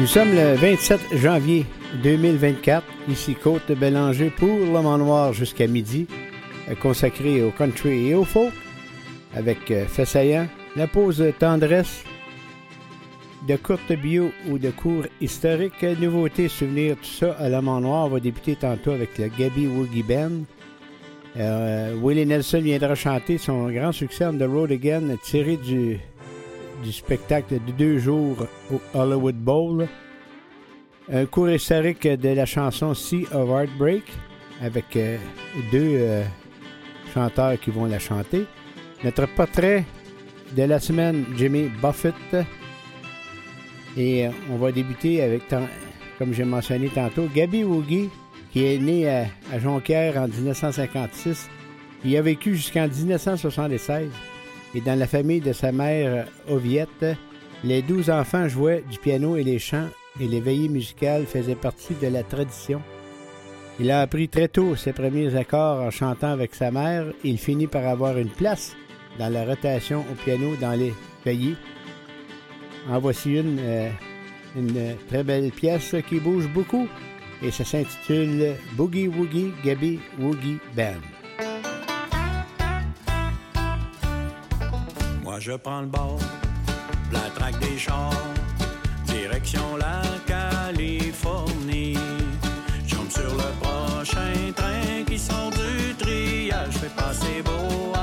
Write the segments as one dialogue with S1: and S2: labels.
S1: Nous sommes le 27 janvier 2024, ici Côte de Bélanger pour Le Noir jusqu'à midi, euh, consacré au country et au folk, avec euh, Fessaillant, la pause tendresse, de courte bio ou de cours historique, nouveautés, souvenirs, tout ça à l'homme noir. On va débuter tantôt avec le Gabby Woogie. Euh, Willie Nelson viendra chanter son grand succès On the Road Again, tiré du, du spectacle de deux jours au Hollywood Bowl. Un cours historique de la chanson Sea of Heartbreak avec euh, deux euh, chanteurs qui vont la chanter. Notre portrait de la semaine, Jimmy Buffett. Et euh, on va débuter avec, comme j'ai mentionné tantôt, Gabi Woogie, qui est né à, Jonquière en 1956. Il a vécu jusqu'en 1976. Et dans la famille de sa mère Oviette, les douze enfants jouaient du piano et les chants, et les veillées musicales faisaient partie de la tradition. Il a appris très tôt ses premiers accords en chantant avec sa mère. Il finit par avoir une place dans la rotation au piano dans les veillées en voici une, euh, une très belle pièce qui bouge beaucoup et ça s'intitule Boogie Woogie Gabby Woogie Band.
S2: Je prends le bord, la traque des chars, direction la Californie. Jump sur le prochain train qui sort du triage, fais passer beau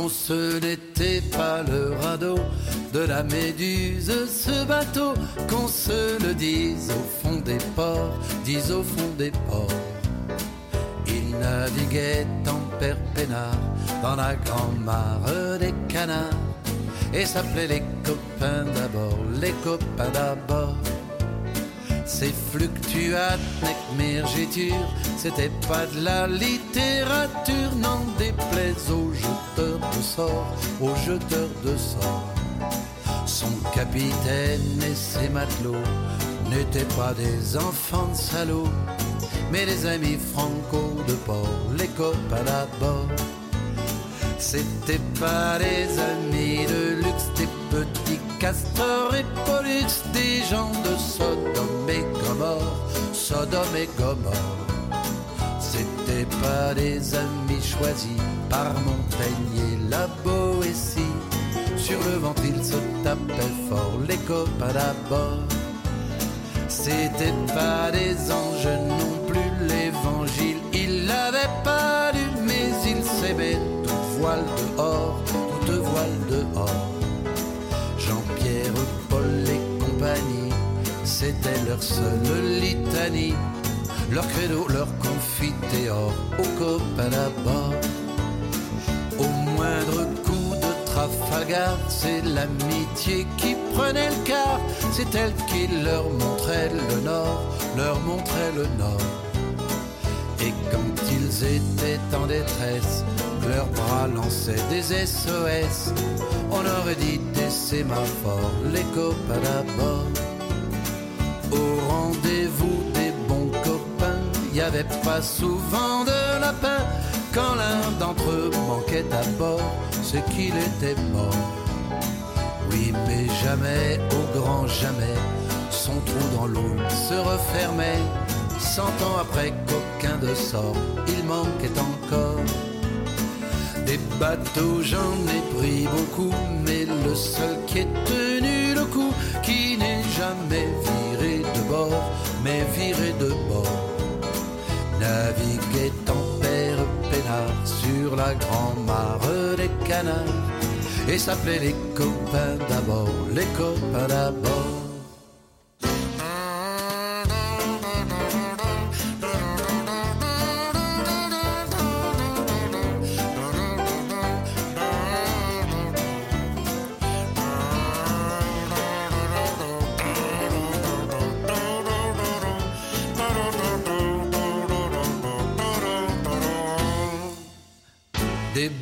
S3: Non, ce n'était pas le radeau de la méduse, ce bateau, qu'on se le dise au fond des ports, dis au fond des ports. Il naviguait en père dans la grande mare des canards et s'appelait les copains d'abord, les copains d'abord. Ces fluctuates, mergitures, c'était pas de la littérature, n'en déplaise aux jeteurs de sorts, aux jeteurs de sorts. Son capitaine et ses matelots n'étaient pas des enfants de salauds, mais des amis franco de port, les copains d'abord. C'était pas des amis de luxe, castors et pollux, des gens de Sodome et Gomorre, Sodome et Gomorre. C'était pas des amis choisis par Montaigne et la Boétie. Sur le ventre, ils se tapaient fort, les copains d'abord. C'était pas des anges non plus, l'évangile, il l'avait pas lu, mais il s'aimait voile dehors, toute voile dehors. C'était leur seule litanie, leur credo, leur confiteor, au copain d'abord. Au moindre coup de Trafalgar, c'est l'amitié qui prenait le quart, c'est elle qui leur montrait le nord, leur montrait le nord. Et quand ils étaient en détresse, leurs bras lançaient des SOS. On aurait dit des sémaphores, les copains d'abord. Au rendez-vous des bons copains, y avait pas souvent de lapin. Quand l'un d'entre eux manquait à bord, c'est qu'il était mort. Oui, mais jamais, au grand jamais, son trou dans l'eau se refermait. Cent ans après qu'aucun de sort, il manquait encore. Des bateaux, j'en ai pris beaucoup, mais le seul qui est tenu le coup, qui n'est jamais viré mais viré de bord, naviguait en père peinard sur la grande mare des canards, et s'appelait les copains d'abord, les copains d'abord.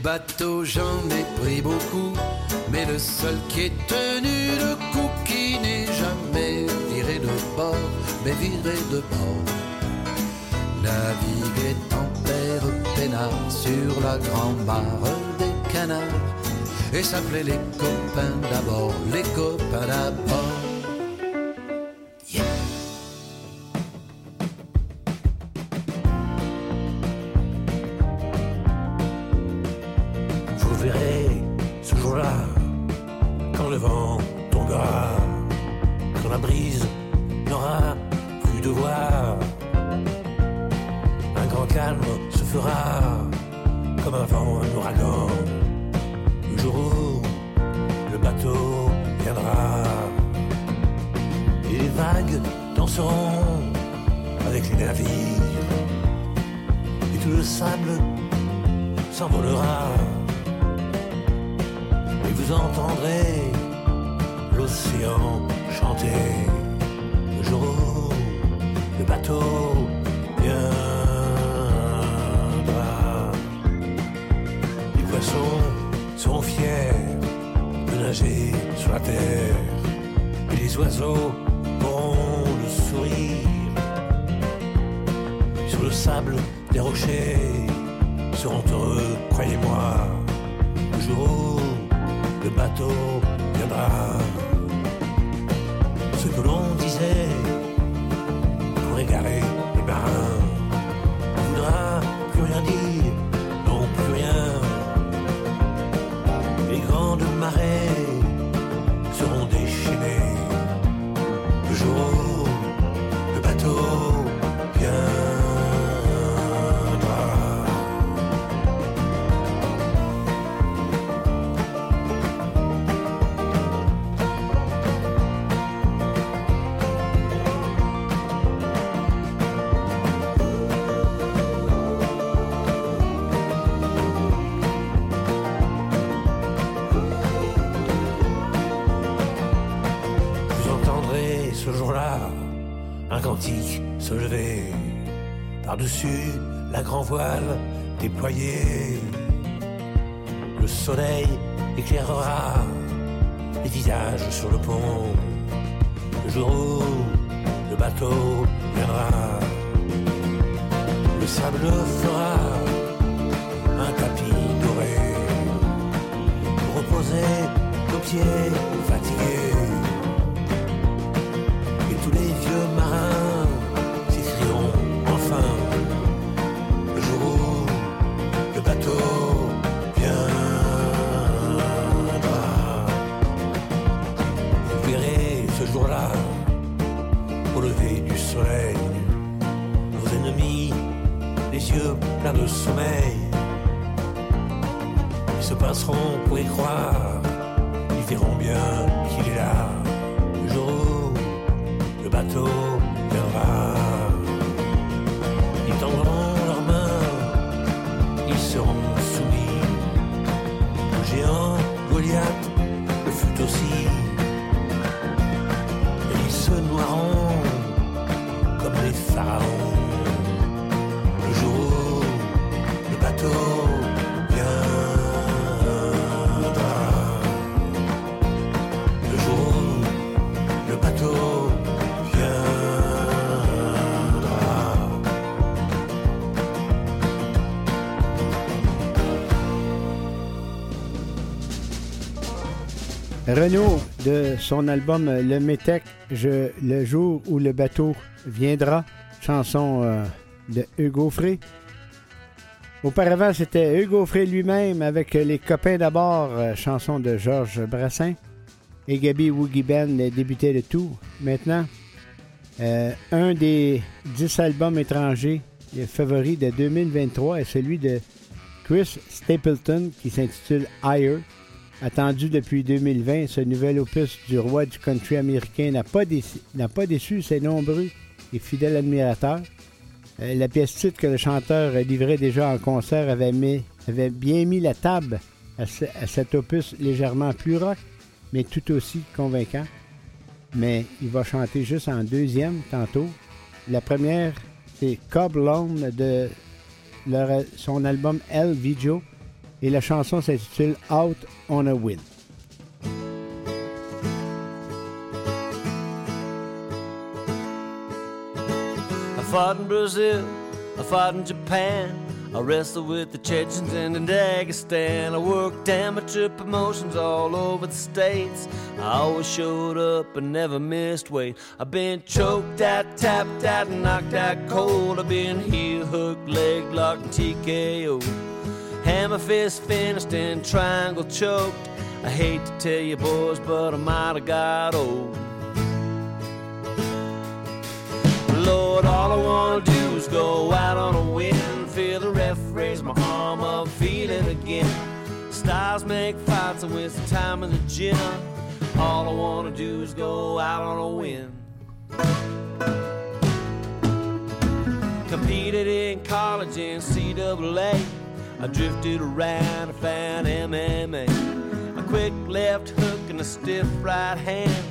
S3: Bateau, j'en ai pris beaucoup, mais le seul qui est tenu le coup, qui n'est jamais viré de bord, mais viré de bord. Naviguer en père peinard sur la grande mare des canards, et s'appelait les copains d'abord, les copains d'abord.
S4: Soleil éclairera les visages sur le pont. Le jour où le bateau viendra, le sable fera un tapis doré pour reposer nos pieds fatigués. Yeux pleins de sommeil, ils se passeront pour y croire, ils verront bien qu'il est là, le jour où le bateau
S1: Renault, de son album Le Métèque, Le jour où le bateau viendra, chanson euh, de Hugo Frey. Auparavant, c'était Hugo Frey lui-même avec Les copains d'abord, euh, chanson de Georges Brassin. Et Gabi Woogie Band débutait le tout. Maintenant, euh, un des dix albums étrangers favoris de 2023 est celui de Chris Stapleton qui s'intitule Higher. Attendu depuis 2020, ce nouvel opus du roi du country américain n'a pas, déçu, ses nombreux et fidèles admirateurs. Euh, la pièce titre que le chanteur livrait déjà en concert avait, mis- avait bien mis la table à, ce- cet opus légèrement plus rock, mais tout aussi convaincant. Mais il va chanter juste en deuxième tantôt. La première, c'est Cobb de son album El Vigio. Et la chanson s'intitule Out on a Win.
S5: I fought in Brazil, I fought in Japan. I wrestled with the Chechens and in Dagestan. I worked amateur promotions all over the states. I always showed up and never missed weight. I've been choked out, tapped out, knocked out cold. I've been heel hook, leg locked, and TKO. Hammer fist finished and triangle choked. I hate to tell you boys, but I might have got old. Lord, all I wanna do is go out on a win. Feel the ref raise my arm up, feel it again. Styles make fights and waste time in the gym. All I wanna do is go out on a win. Competed in college in CAA. I drifted around I found MMA. A quick left hook and a stiff right hand.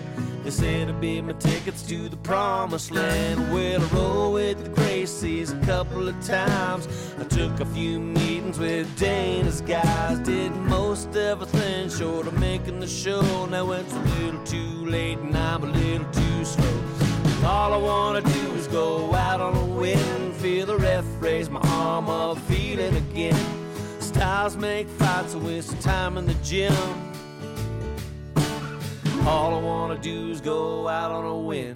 S5: They said it'd be my tickets to the promised land. Well, I rode with the Gracies a couple of times. I took a few meetings with Dana's guys. Did most everything short of making the show. Now it's a little too late and I'm a little too slow. All I wanna do is go out on a win. Feel the ref raise my arm up, feel it again. Styles make fights, a waste of time in the gym. All I wanna do is go out on a win.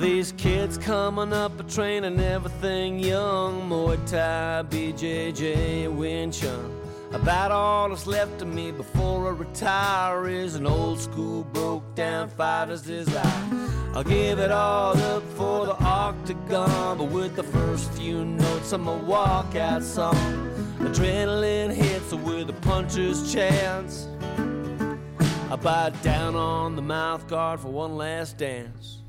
S5: These kids coming up a train and everything young Muay Thai, BJJ, Wing Chun. Uh. About all that's left of me before I retire is an old school broke down fighter's desire. I'll give it all up for the octagon, but with the first few notes of my walkout song, adrenaline hits with a puncher's chance. I bite down on the mouth guard for one last dance.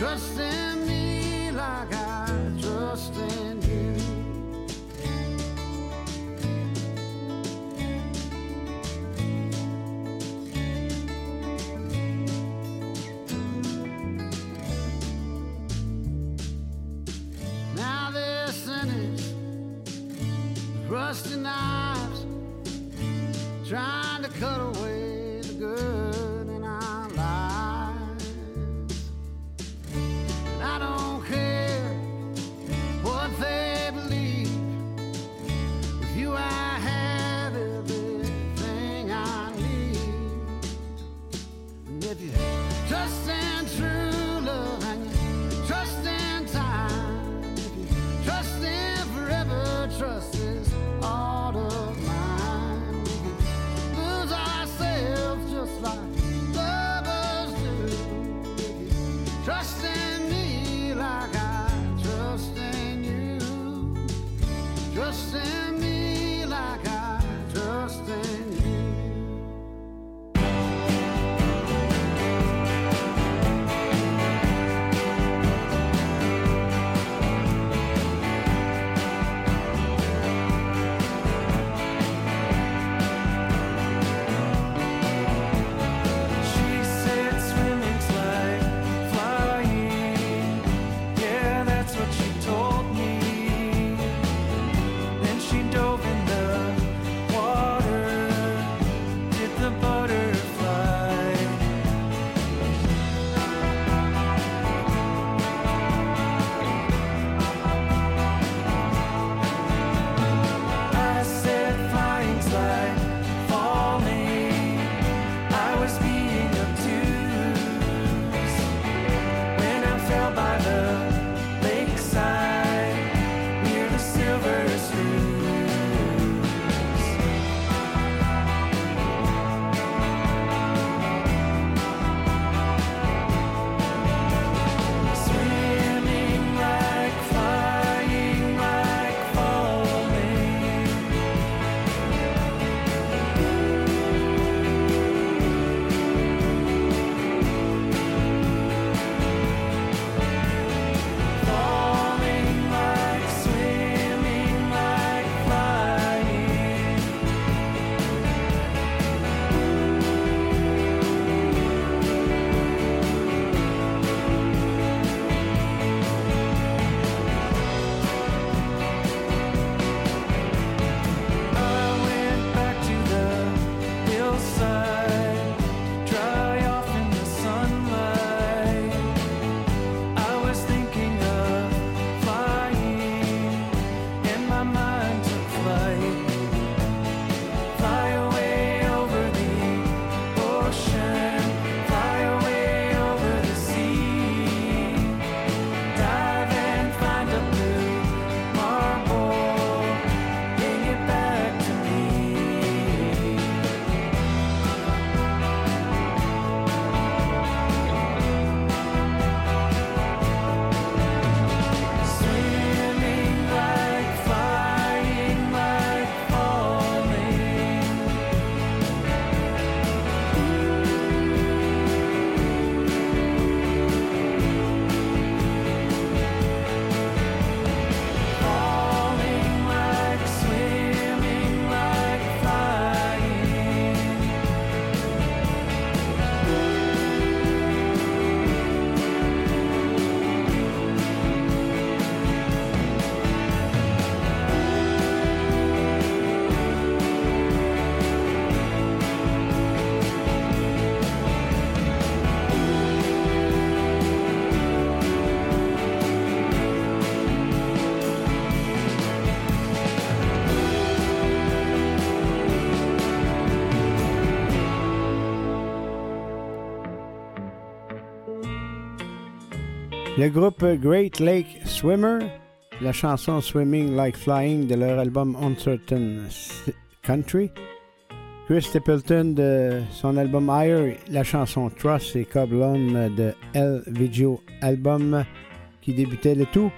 S6: Trust in me like I trust in you. Now they're rusty knives, trying to cut away.
S1: Le groupe Great Lake Swimmer, la chanson Swimming Like Flying de leur album Uncertain Country. Chris Stapleton de son album Higher, la chanson Trust et Cobblon de L Video Album qui débutait le tout.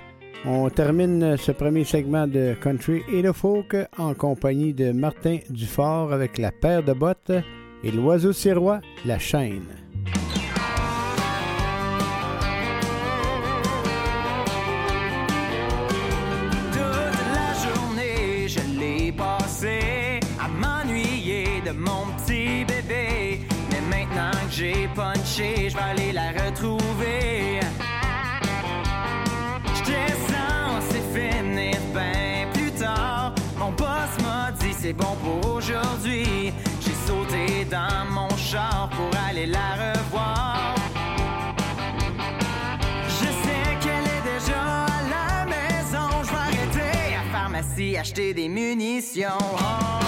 S1: On termine ce premier segment de Country et le Folk en compagnie de Martin Dufort avec la paire de bottes et l'oiseau sirois, la chaîne.
S7: mon petit bébé. Mais maintenant que j'ai punché, je vais aller la retrouver. J'étais censé finir bien plus tard. Mon boss m'a dit c'est bon pour aujourd'hui. J'ai sauté dans mon char pour aller la revoir. Je sais qu'elle est déjà à la maison. Je vais arrêter à la pharmacie acheter des munitions.
S8: Oh.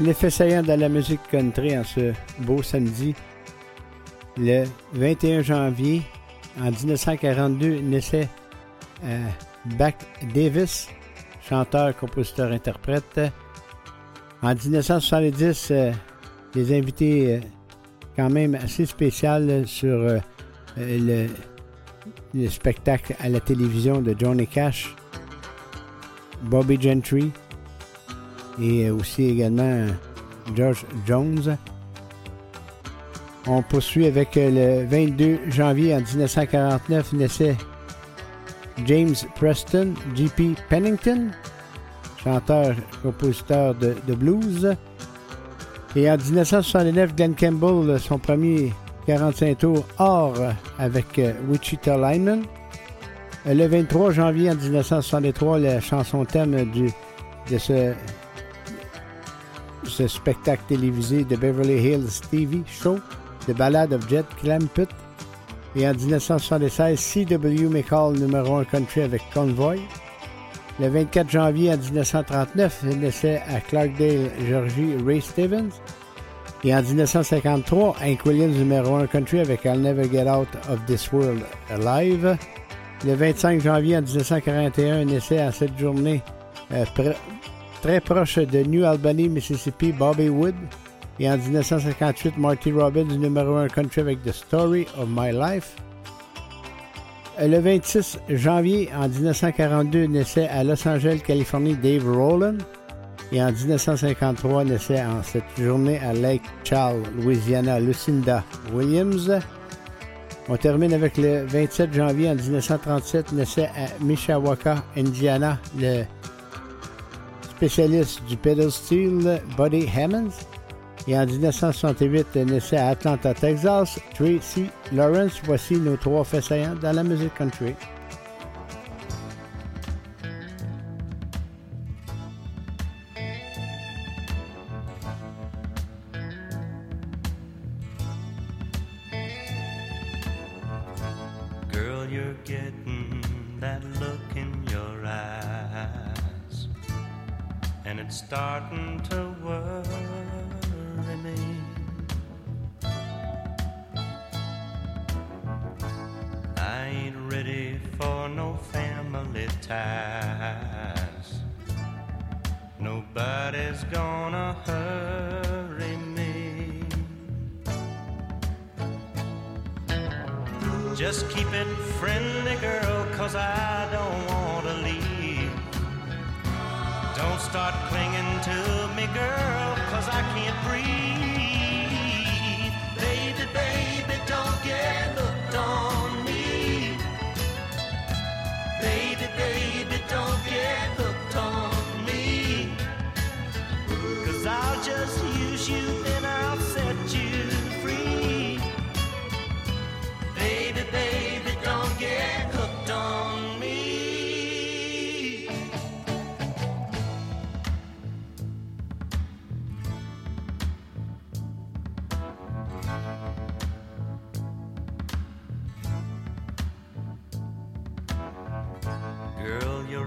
S1: L'effet saillant dans la musique country en ce beau samedi, le 21 janvier, en 1942, naissait euh, Davis, chanteur, compositeur, interprète. En 1970, euh, des invités euh, quand même assez spéciaux sur euh, le spectacle à la télévision de Johnny Cash, Bobby Gentry, et aussi également George Jones. On poursuit avec le 22 janvier en 1949 naissait James Preston, J.P. Pennington, chanteur, compositeur de, blues. Et en 1969, Glenn Campbell, son premier 45 tours or avec euh, Wichita Lineman. Euh, Le 23 janvier en 1963, la chanson thème du, de ce ce spectacle télévisé de Beverly Hills TV Show, The Ballad of Jet Clampett. Et en 1976, C.W. McCall, numéro 1 country avec Convoy. Le 24 janvier en 1939, naissait à Clarkdale, Georgie, Ray Stevens. Et en 1953, Hank Williams, numéro 1 country avec I'll Never Get Out of This World Alive. Le 25 janvier en 1941, naissait à cette journée euh, très proche de New Albany, Mississippi, Bobby Wood. Et en 1958, Marty Robbins, numéro 1 country avec The Story of My Life. Euh, Le 26 janvier en 1942, naissait à Los Angeles, Californie, Dave Rowland. Et en 1953, naissait en cette journée à Lake Charles, Louisiana, Lucinda Williams. On termine avec le 27 janvier en 1937, naissait à Mishawaka, Indiana, le spécialiste du pedal steel Buddy Hammonds. Et en 1968, naissait à Atlanta, Texas, Tracy Lawrence. Voici nos trois faits dans la musique country.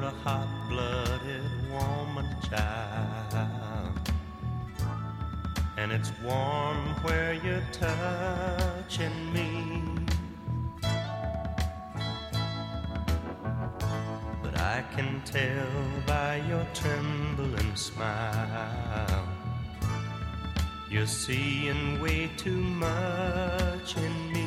S9: a hot blooded woman child. And it's warm where you're touching me. But I
S10: can tell by your trembling smile. You're seeing way too much in me.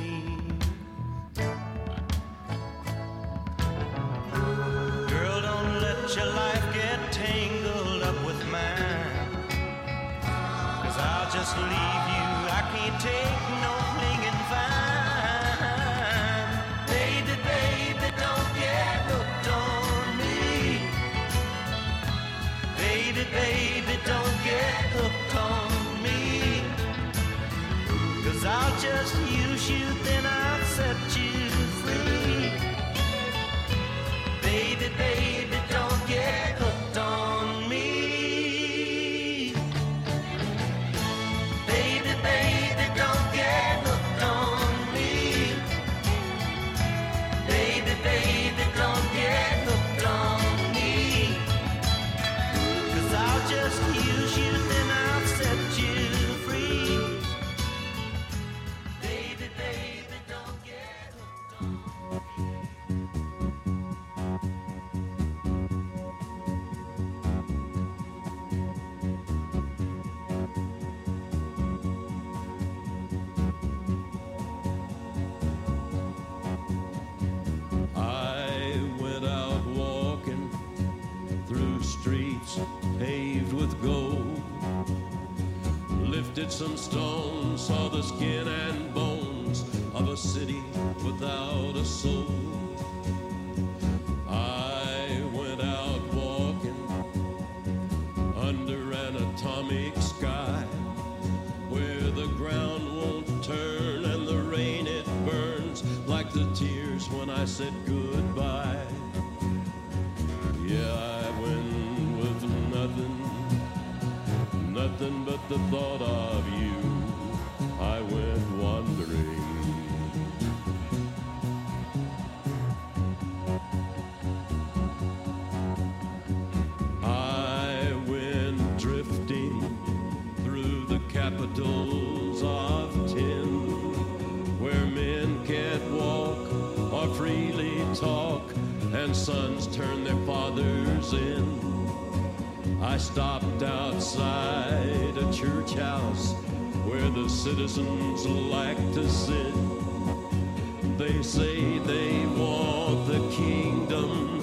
S10: just use you, then I'll set you free. Baby, baby.
S11: said good. church house where the citizens like to sit. They say they want the kingdom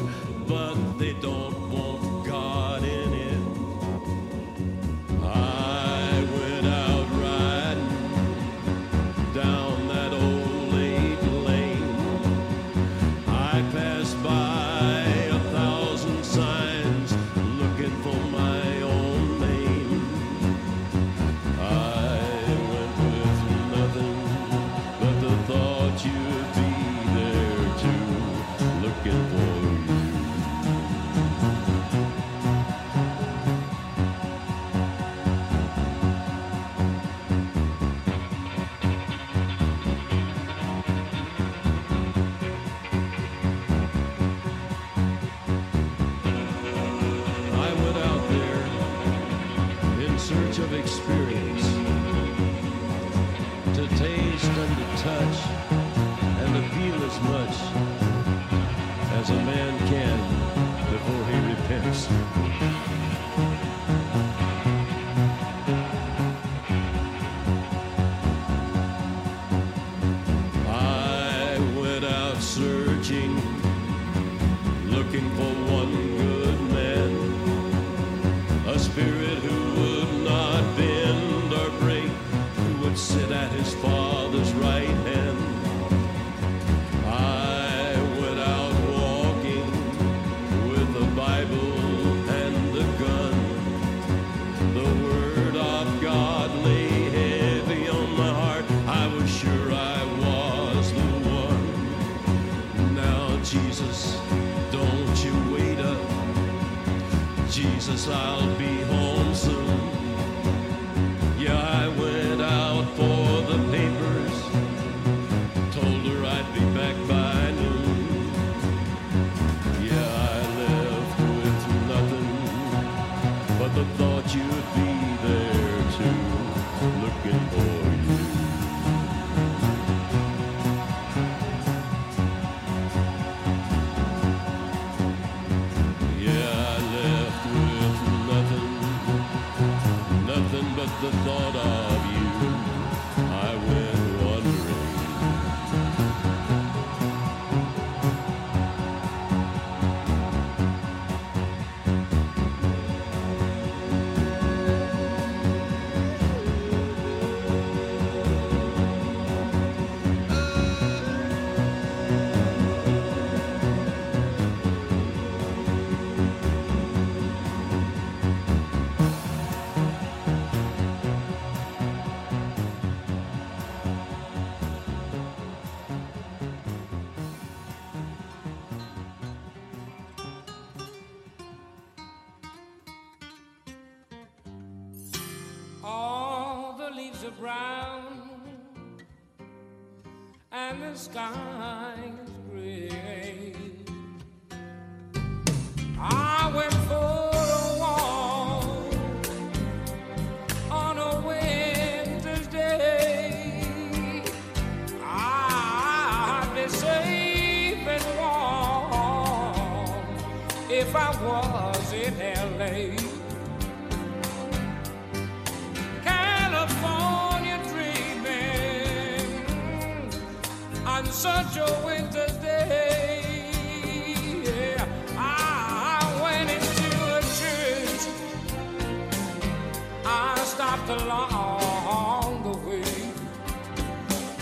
S12: stopped along the way.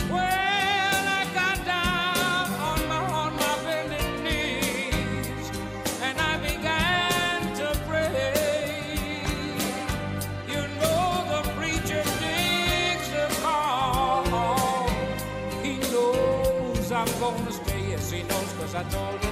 S12: Well, I got down on my on my bended knees and I began to pray. You know the preacher digs the call. He knows I'm gonna stay. Yes, he knows, cause I told him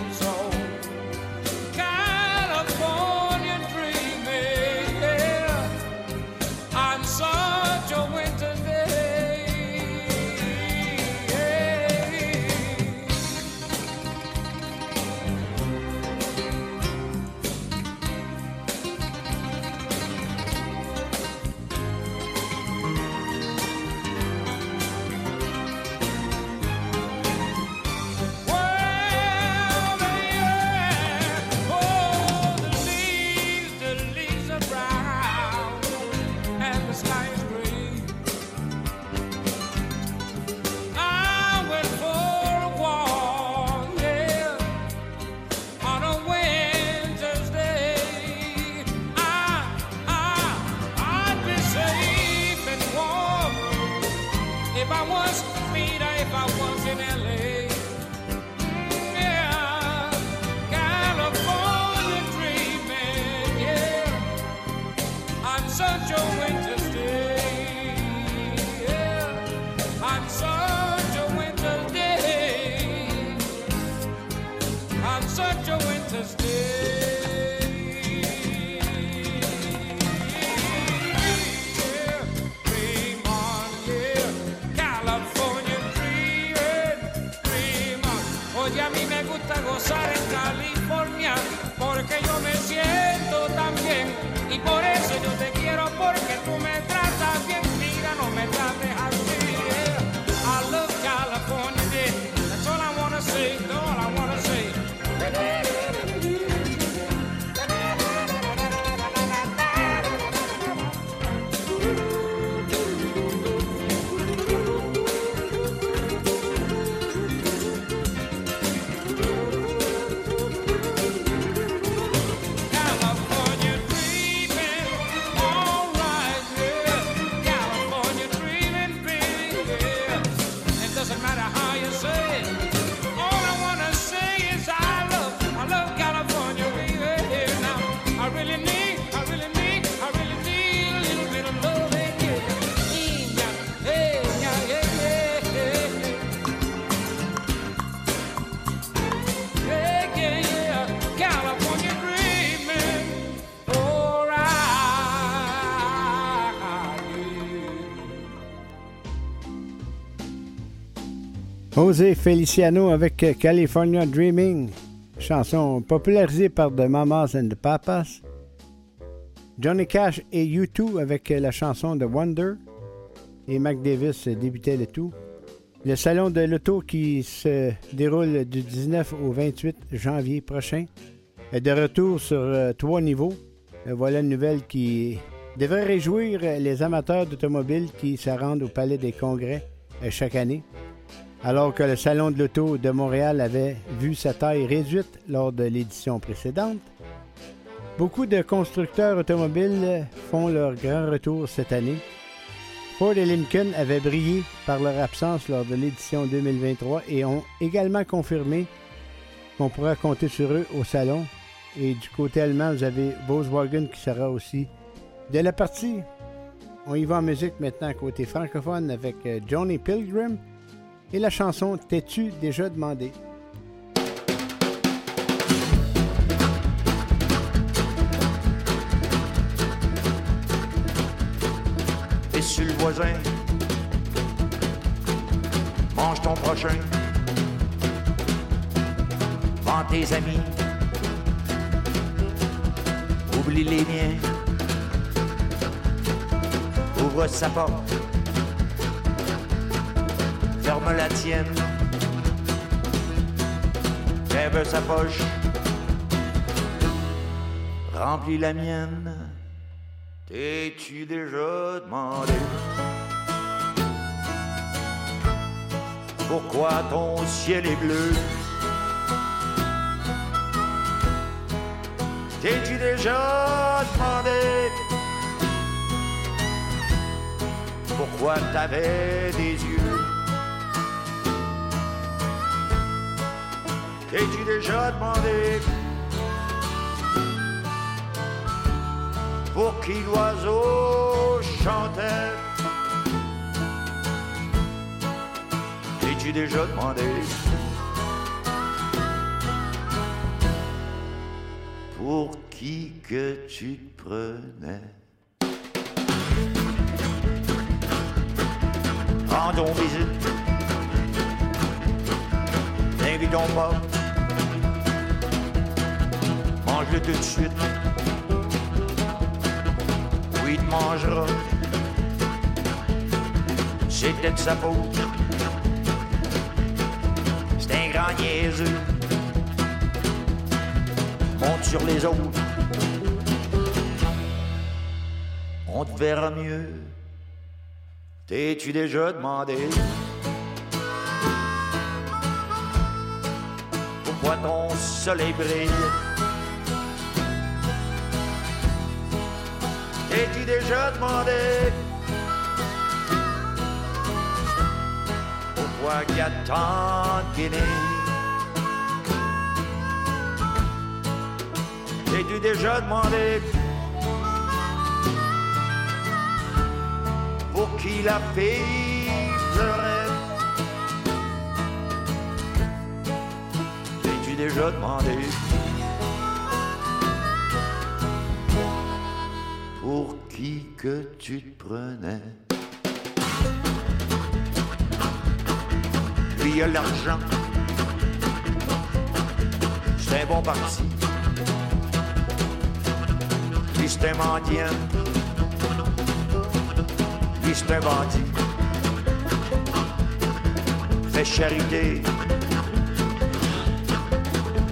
S1: Feliciano avec California Dreaming, chanson popularisée par The Mamas and the Papas. Johnny Cash et U2 avec la chanson The Wonder. Et Mac Davis débutait le tout. Le salon de l'auto qui se déroule du 19 au 28 janvier prochain est de retour sur euh, trois niveaux. Euh, voilà une nouvelle qui devrait réjouir les amateurs d'automobiles qui se rendent au Palais des Congrès euh, chaque année. Alors que le Salon de l'Auto de Montréal avait vu sa taille réduite lors de l'édition précédente, beaucoup de constructeurs automobiles font leur grand retour cette année. Ford et Lincoln avaient brillé par leur absence lors de l'édition 2023 et ont également confirmé qu'on pourra compter sur eux au salon. Et du côté allemand, vous avez Volkswagen qui sera aussi de la partie. On y va en musique maintenant côté francophone avec euh, Johnny Pilgrim et la chanson T'es-tu déjà demandé?
S13: Et sur le voisin,
S10: mange ton prochain, vends tes amis, oublie les miens, ouvre sa porte, la tienne, lève sa poche, remplis la mienne. T'es-tu déjà demandé pourquoi ton ciel est bleu? T'es-tu déjà demandé pourquoi t'avais des yeux T'es-tu déjà demandé pour qui l'oiseau chantait? T'es-tu déjà demandé pour qui que tu te prenais Rendons visite, n'invitons pas, mange-le tout de suite il te mangera. C'était de sa faute. C'est un grand niaiseux. Monte sur les autres. On te verra mieux. T'es-tu déjà demandé? Pourquoi ton soleil brille? T'es-tu déjà demandé. Pourquoi il y a tant de Guinée T'es-tu déjà demandé? Pour qui la fille pleurait? T'es-tu déjà demandé? Que tu te prenais. Lui, il a l'argent. C'est un bon parti. Lui, c'est un mendiant. Lui, c'est un bandit. Fais charité.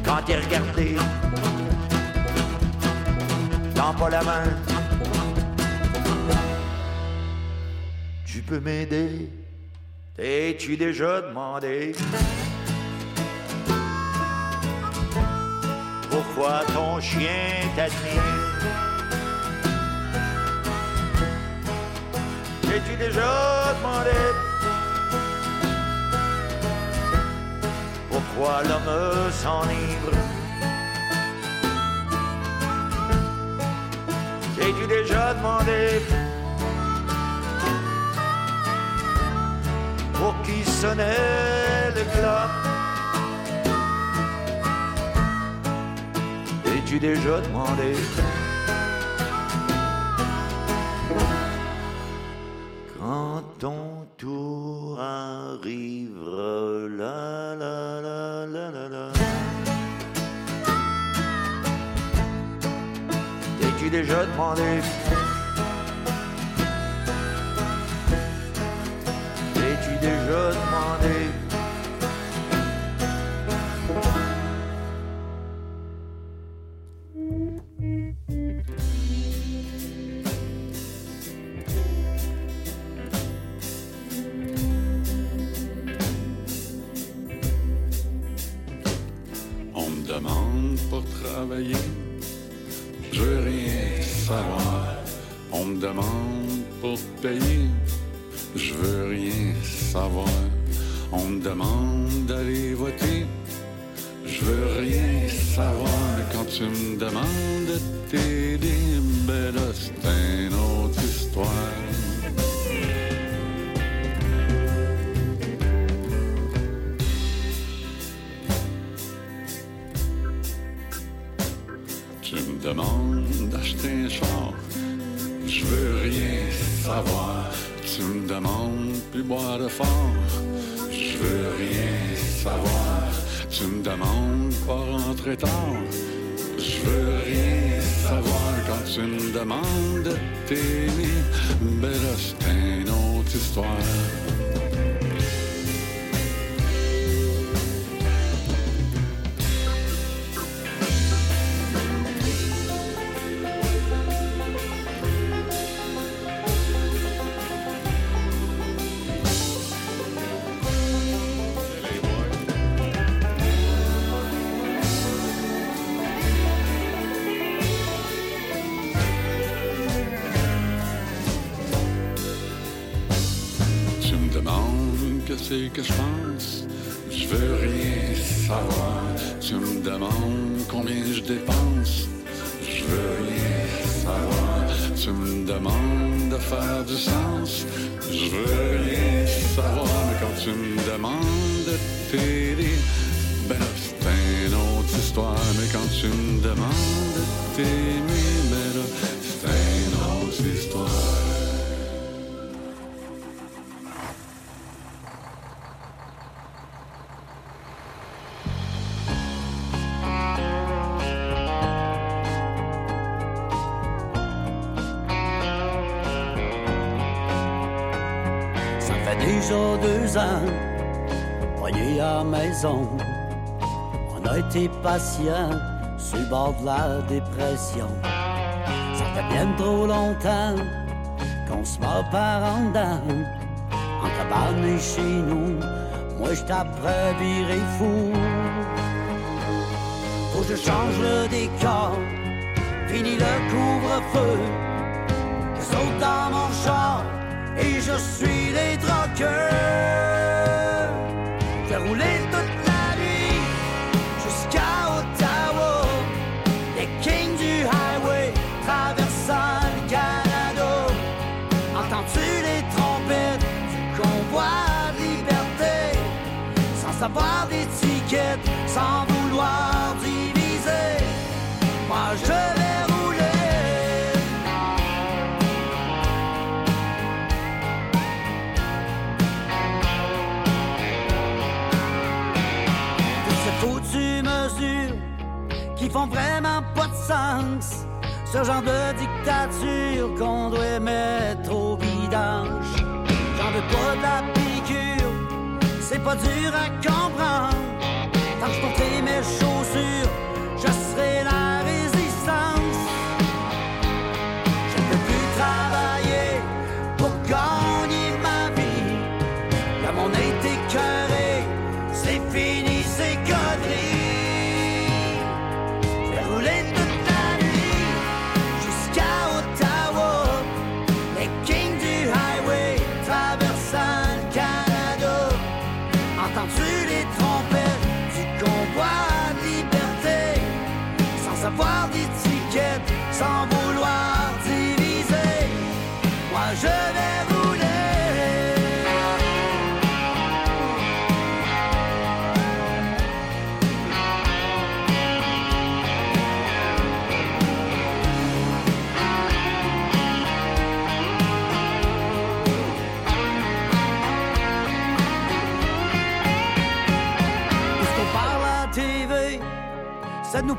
S10: Quand t'es regardé, tends pas la main. M'aider. T'es-tu déjà demandé? Pourquoi ton chien t'admire? T'es-tu déjà demandé? Pourquoi l'homme s'enivre? T'es-tu déjà demandé? Sonnait le glas. Es-tu déjà demandé quand ton tour arrivera la la la la la la. T'es-tu déjà demandé déjà deux ans, voyez à maison. On a été patient sur bord de la dépression. Ça fait bien trop longtemps qu'on se mord par en dedans. En cabane chez nous, moi je t'apprends virer fou. Faut que je change le décor, fini le couvre-feu. Je saute dans mon char et je suis les drogueurs. J'ai roulé toute la nuit jusqu'à Ottawa. Les kings du highway traversant le Canada. Entends-tu les trompettes du convoi de liberté? Sans savoir d'étiquette, sans vouloir diviser. Moi je vraiment pas de sens. Ce genre de dictature qu'on doit mettre au vidange. J'en veux pas de la piqûre, c'est pas dur à comprendre. Tant que je porterai mes chaussures,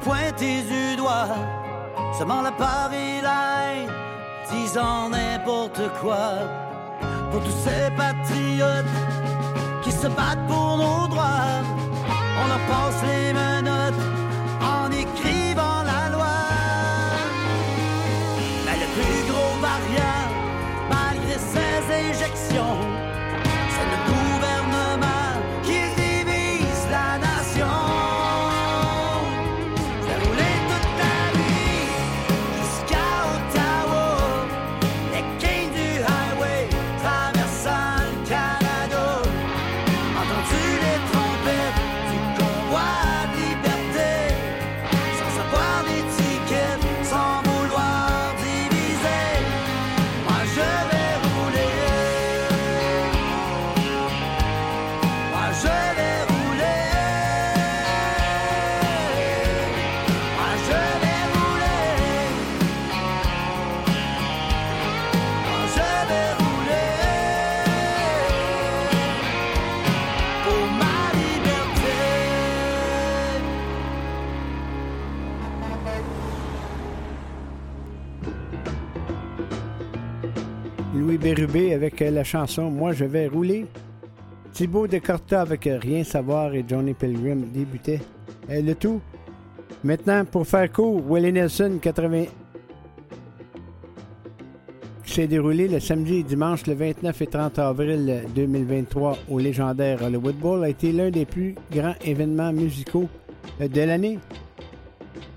S10: pointe du doigt. Seulement la la haine, disant n'importe quoi. Pour tous ces patriotes qui se battent pour nos droits, on leur passe les menottes en écrivant la loi. Mais le plus gros variant, malgré ses injections,
S1: Avec la chanson Moi je vais rouler. Thibaut Corta avec Rien savoir et Johnny Pilgrim débutait le tout. Maintenant, pour faire court, Willie Nelson 80 qui s'est déroulé le samedi et dimanche le 29 et 30 avril 2023 au légendaire Hollywood Bowl a été l'un des plus grands événements musicaux de l'année.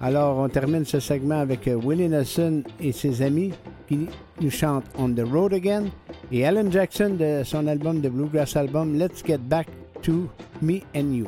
S1: Alors, on termine ce segment avec Willie Nelson et ses amis qui nous chantent On the Road Again et Alan Jackson de son album de Bluegrass album Let's Get Back to Me and You.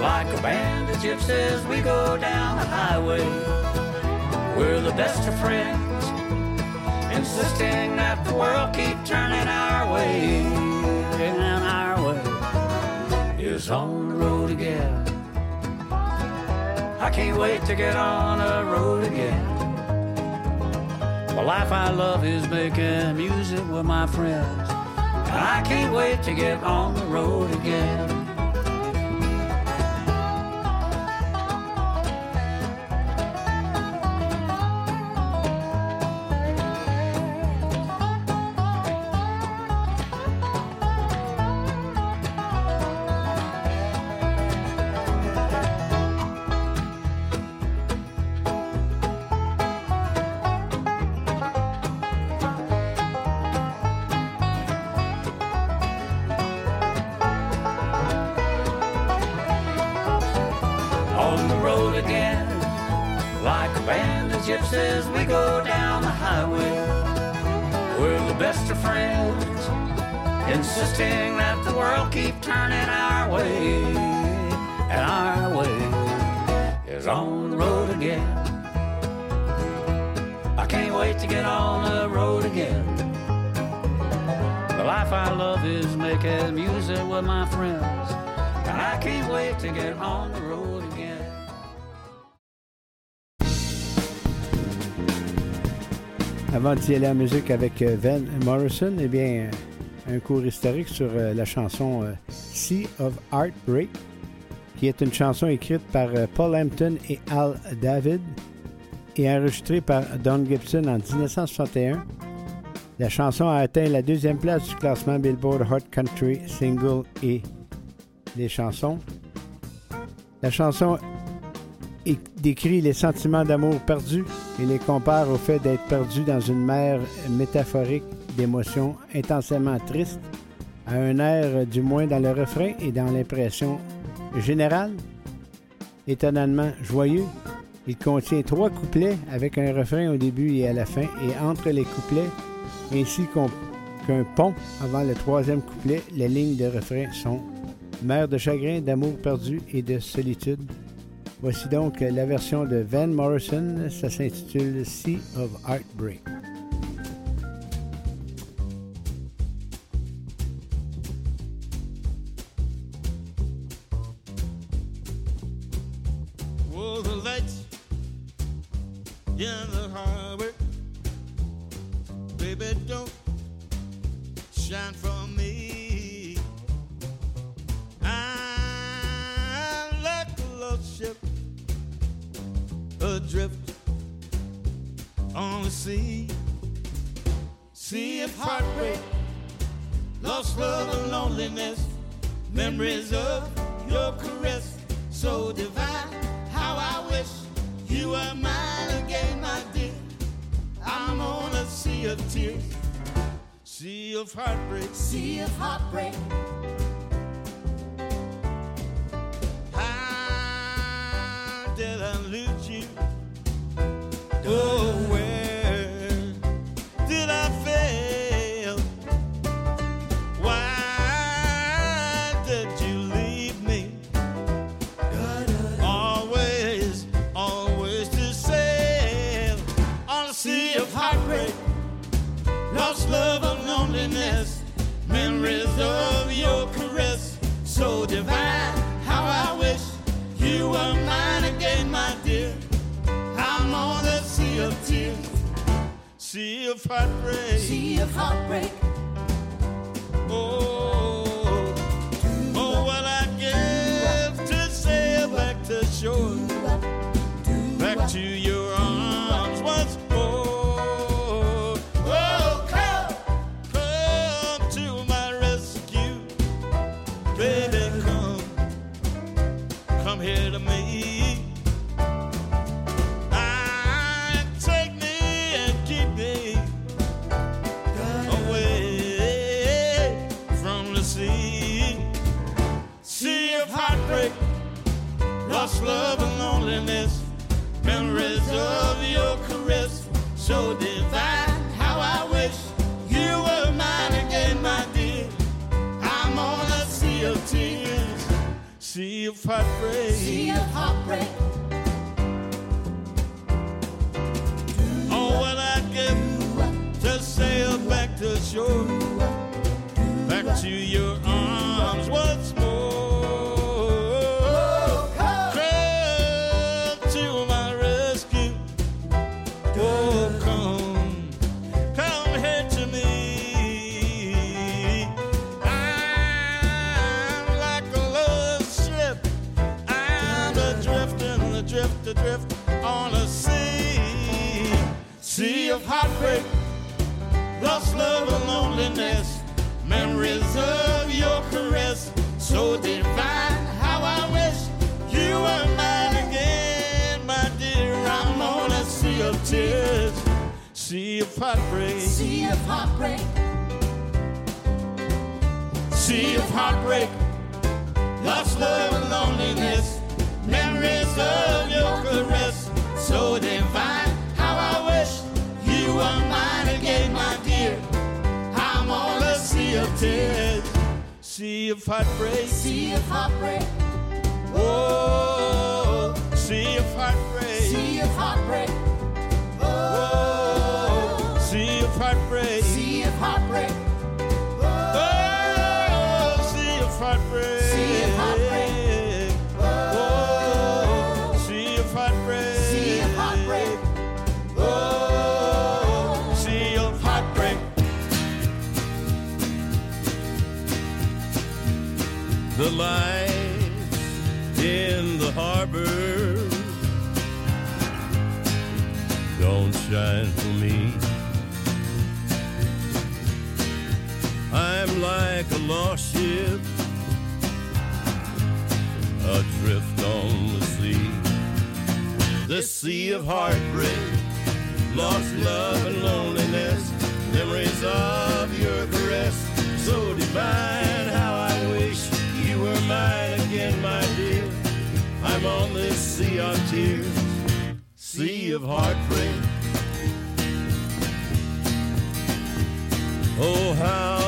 S2: Like a band of gypsies, we go down the highway. We're the best of friends, insisting that the world keep turning our way. And our way is on the road again. I can't wait to get on the road again. The life I love is making music with my friends. And I can't wait to get on the road again.
S1: Avant d'y aller en musique avec euh, Van Morrison, eh bien, euh, un cours historique sur euh, la chanson Sea of Heartbreak, qui est une chanson écrite par Paul Hampton et Al David et enregistrée par Don Gibson en 1961. La chanson a atteint la deuxième place du classement Billboard Hot Country Single et des chansons. La chanson décrit les sentiments d'amour perdus et les compare au fait d'être perdu dans une mer métaphorique d'émotions intensément tristes, à un air du moins dans le refrain et dans l'impression générale. Étonnamment joyeux, il contient trois couplets avec un refrain au début et à la fin, et entre les couplets, ainsi qu'un pont avant le troisième couplet, les lignes de refrain sont Mer de chagrin, d'amour perdu et de solitude. Voici donc la version de Van Morrison, ça s'intitule
S14: Sea of Heartbreak.
S15: Of
S14: your caress, so divine. How I wish you were mine again, my dear. I'm on a sea of tears, sea of heartbreak,
S15: Sea of heartbreak.
S14: sea of heartbreak, lost love and loneliness, memories of your caress, so divine. Of sea of heartbreak,
S15: Sea of heartbreak.
S14: oh, sea of heartbreak,
S15: Sea of heartbreak.
S14: oh, sea of heartbreak,
S15: Sea of heartbreak.
S11: The lights in the harbor don't shine for me. I'm like a lost ship adrift on the sea. The sea of heartbreak, lost love and loneliness, memories of your caress, so divine. Were mine again, my dear. I'm on this sea of tears, sea of heartbreak. Oh, how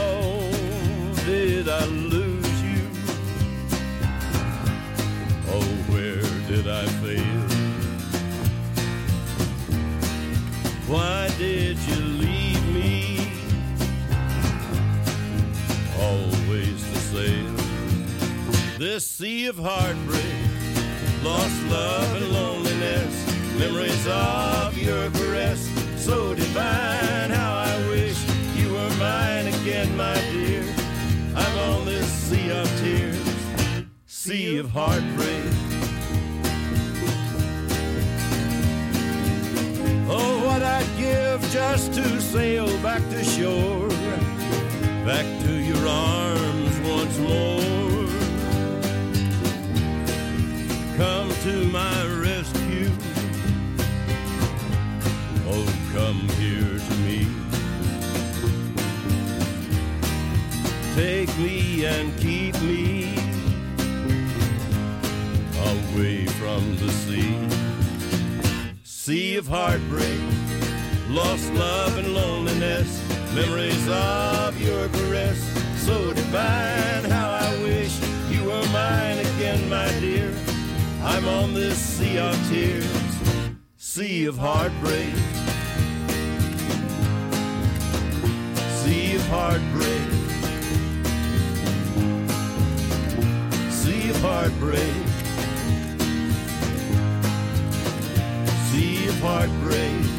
S11: did I lose you? Oh, where did I fail? Why did you this sea of heartbreak, lost love and loneliness, memories of your caress, so divine. How I wish you were mine again, my dear. I'm on this sea of tears, sea of heartbreak. Oh, what I'd give just to sail back to shore, back to your arms once more. To my rescue. Oh, come here to me. Take me and keep me away from the sea sea of heartbreak, lost love and loneliness, memories of your caress, so divine. How I wish you were mine again, my dear. I'm on this sea of tears, sea of heartbreak, sea of heartbreak, sea of heartbreak,
S16: sea of heartbreak.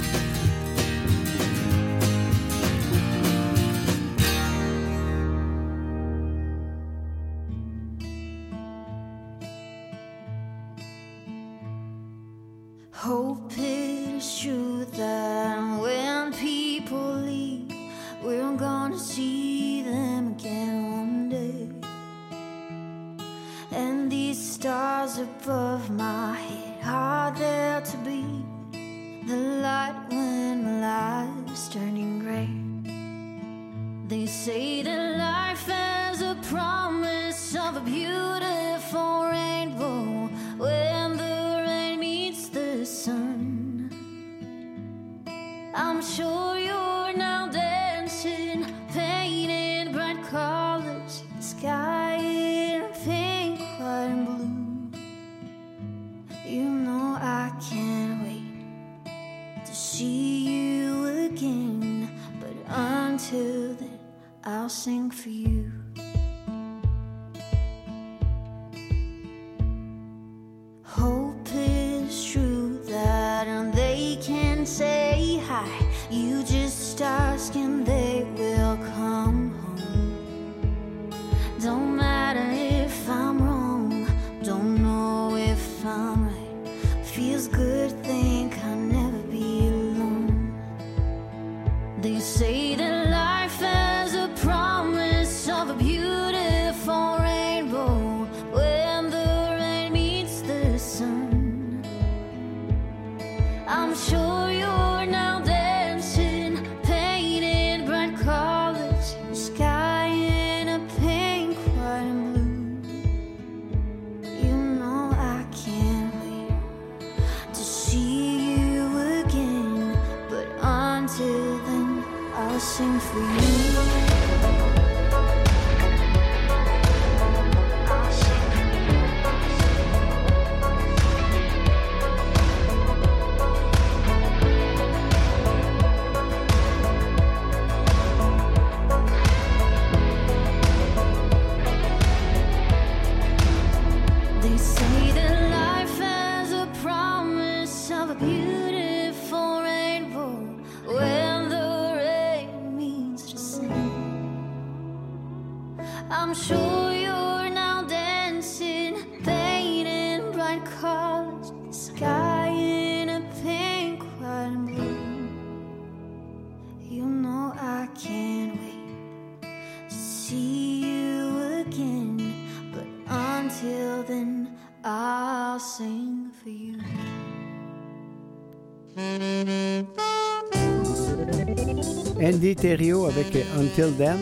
S1: Andy Terrio avec euh, Until Then.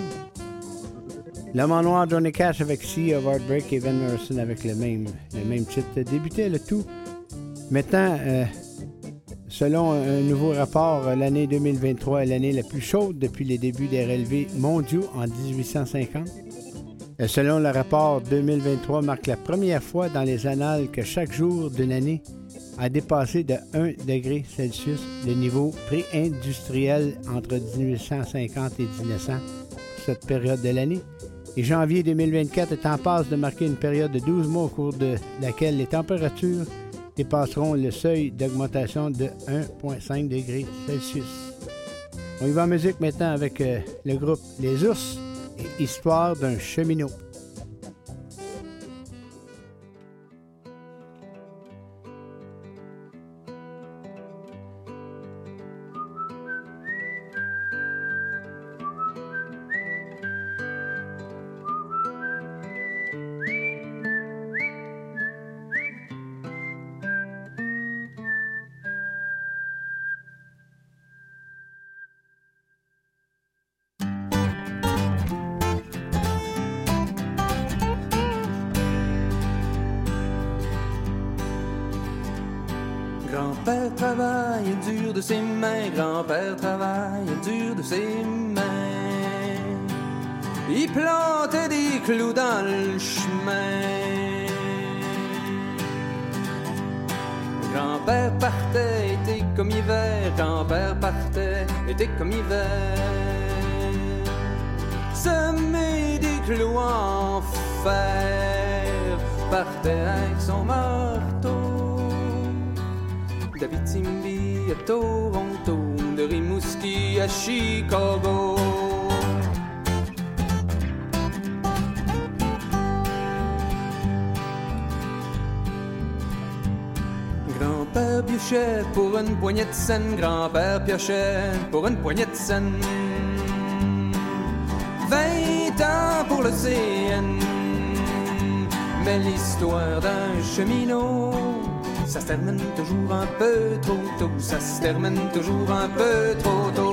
S1: L'homme en noir Johnny Cash avec Sea of Heartbreak et Van Morrison avec le même, le même titre. Débutait le tout. Maintenant, euh, selon un nouveau rapport, euh, l'année 2023 est l'année la plus chaude depuis les débuts des relevés mondiaux en 1850. Et selon le rapport, 2023 marque la première fois dans les annales que chaque jour d'une année a dépassé de 1 degré Celsius le niveau pré-industriel entre 1850 et 1900 pour cette période de l'année. Et janvier 2024 est en passe de marquer une période de 12 mois au cours de laquelle les températures dépasseront le seuil d'augmentation de 1,5 degré Celsius. On y va en musique maintenant avec euh, le groupe Les Ours et Histoire d'un cheminot.
S3: Partait
S17: avec son marteau. D'Abitibi à Toronto, de Rimouski à Chicago. Grand-père Piochet pour une poignée de scène, grand-père Piochet pour une poignée de scène. 20 ans pour le CN, belle histoire d'un cheminot. Ça se termine toujours un peu trop tôt, ça se termine toujours un peu trop tôt.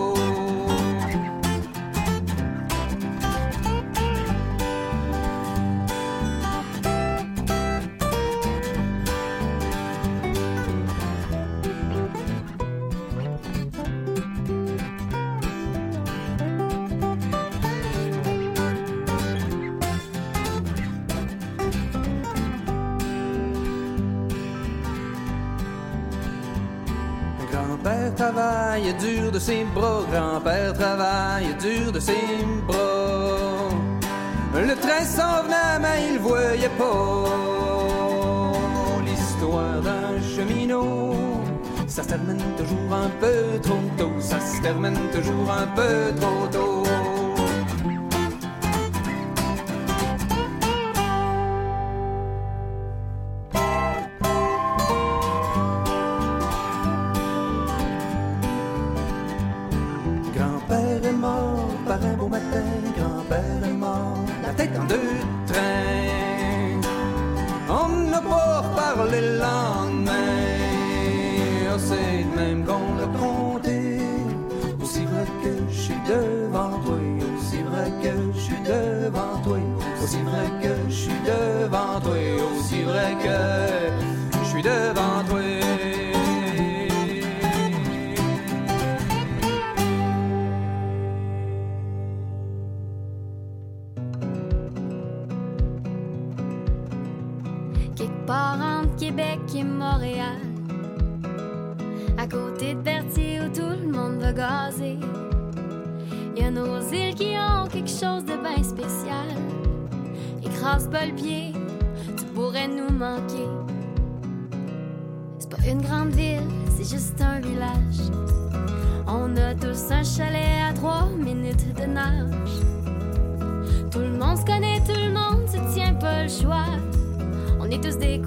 S17: Ses bras, grand-père travaille dur de ses bras. Le train s'en venait, mais il voyait pas l'histoire d'un cheminot. Ça se termine toujours un peu trop tôt, ça se termine toujours un peu trop tôt. Devant toi.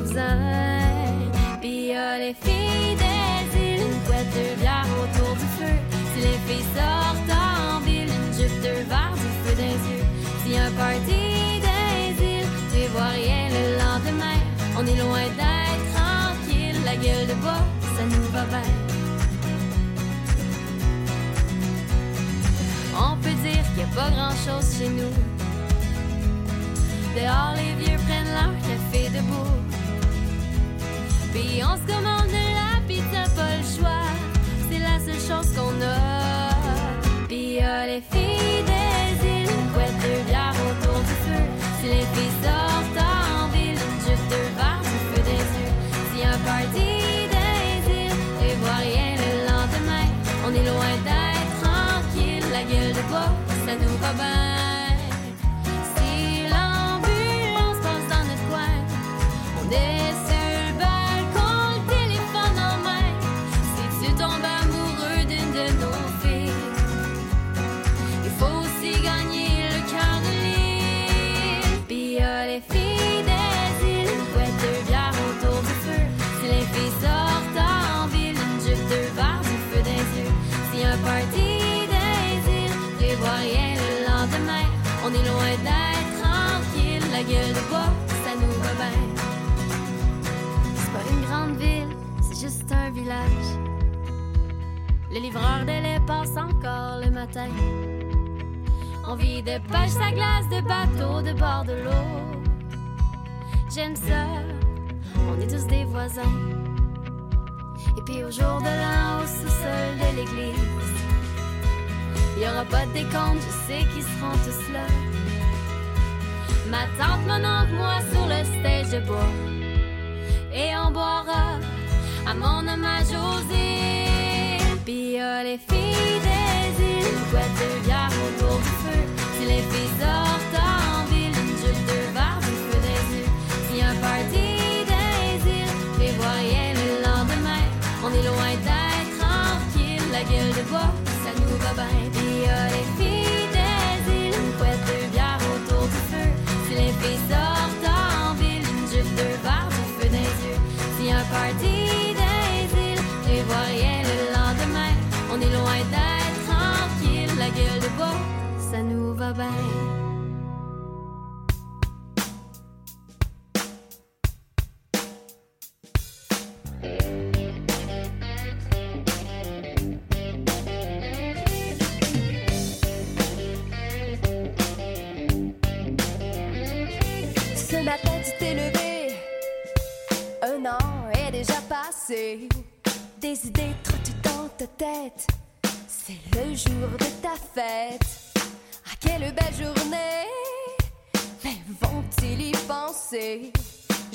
S18: Est tous des cousins. Puis y a les filles des îles, une couette, deux bières autour du feu. Si les filles sortent en ville, une jupe, deux verres, du feu les yeux. Si un party des îles, tu vois rien le lendemain. On est loin d'être tranquille, la gueule de bois, ça nous va bien. On peut dire qu'il y a pas grand chose chez nous. Dehors, les vieux prennent leur café debout. Puis on se commande de la pizza, pas le choix. C'est la seule chose qu'on un village. Le livreur de lait passe encore le matin. On vit de pêche sa glace, de bateau de bord de l'eau. J'aime ça, on est tous des voisins. Et puis au jour de l'an, au sous-sol de l'église, il aura pas de décompte, je sais qu'ils seront tous là. Ma tante, mon oncle, moi sur le stage de bois. Et on boira à mon âme à José. Puis les filles des îles, quoi de bière autour du feu. Si les filles sortent en ville, une jupe de barbe, du feu des yeux. Si un party des îles, les voit rien le lendemain. On est loin d'être tranquille, la gueule de bois.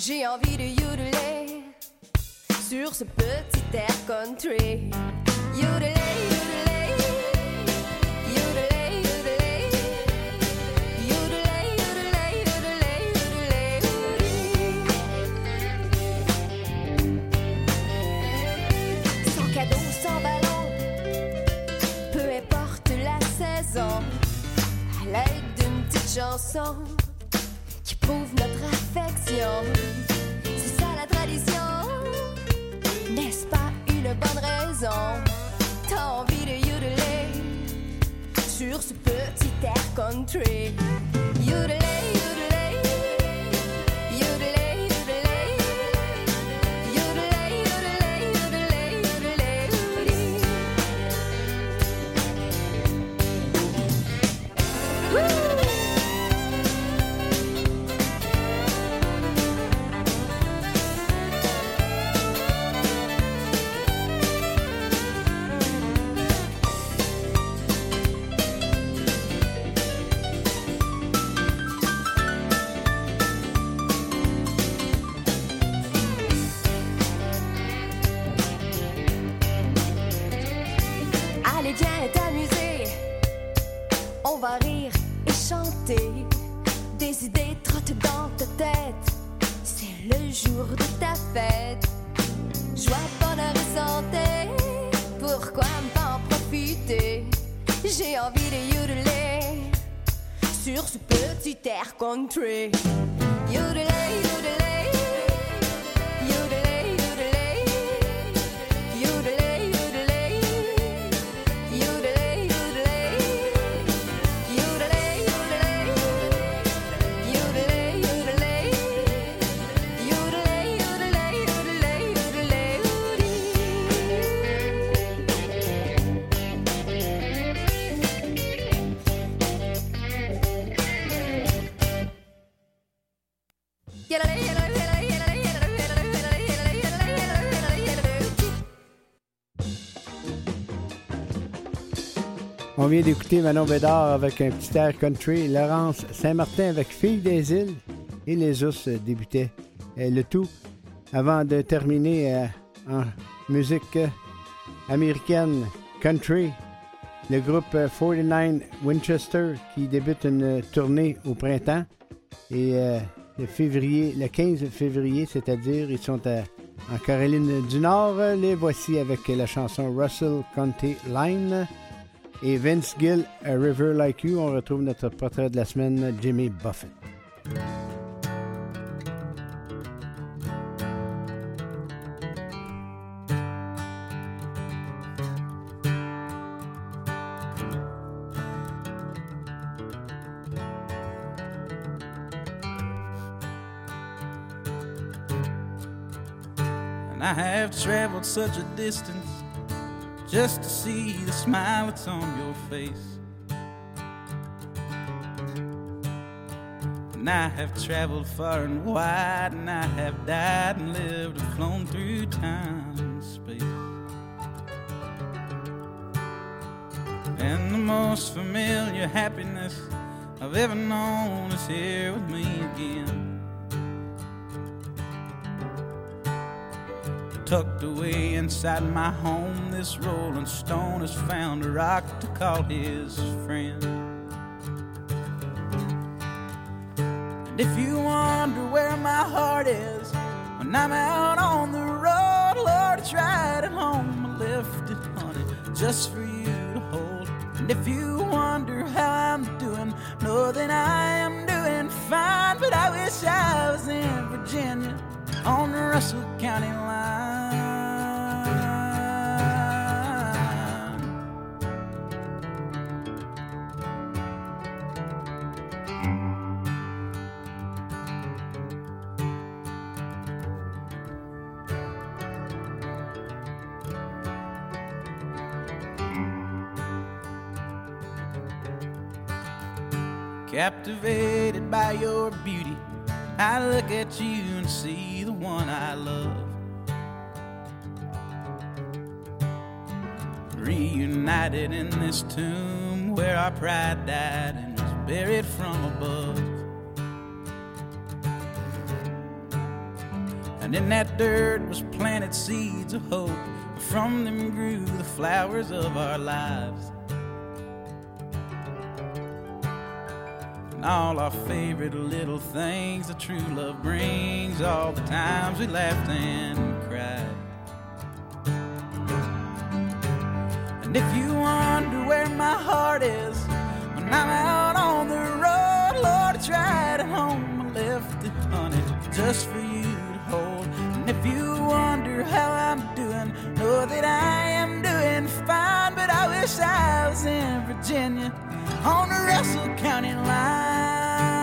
S19: J'ai envie de yodeler sur ce petit air country. Yodeler, yodeler. Yodeler, yodeler. Yodeler, yodeler, yodeler, yodeler. Sans cadeau, sans ballon, peu importe la saison, à l'aide d'une petite chanson C'est ça la tradition, n'est-ce pas une bonne raison? T'as envie de yodeler sur ce petit air country. Yodeler,
S1: d'écouter Manon Bédard avec un petit air country. Laurence Saint-Martin avec Fille des îles. Et les ours euh, débutaient euh, le tout avant de terminer euh, en musique américaine country. Le groupe euh, 49 Winchester qui débute une tournée au printemps. Et le février, le 15 février, c'est-à-dire, ils sont en Caroline du Nord. Les voici avec la chanson Russell County Line. Et Vince Gill, A River Like You, on retrouve notre portrait de la semaine, Jimmy Buffett.
S20: And I have traveled such a distance just to see the smile that's on your face. And I have traveled far and wide, and I have died and lived and flown through time and space. And the most familiar happiness I've ever known is here with me again. Tucked away inside my home, this rolling stone has found a rock to call his friend. And if you wonder where my heart is, when I'm out on the road, Lord, it's right at home. I left it, honey, just for you to hold. And if you wonder how I'm doing, know that I am doing fine. But I wish I was in Virginia on Russell County Captivated by your beauty, I look at you and see the one I love. Reunited in this tomb where our pride died and was buried from above. And in that dirt was planted seeds of hope. From them grew the flowers of our lives. All our favorite little things that true love brings, all the times we laughed and cried. And if you wonder where my heart is, when I'm out on the road, Lord, I tried at home, I left it, honey, just for you to hold. And if you wonder how I'm doing, know that I am doing fine, but I wish I was in Virginia on the Russell County line.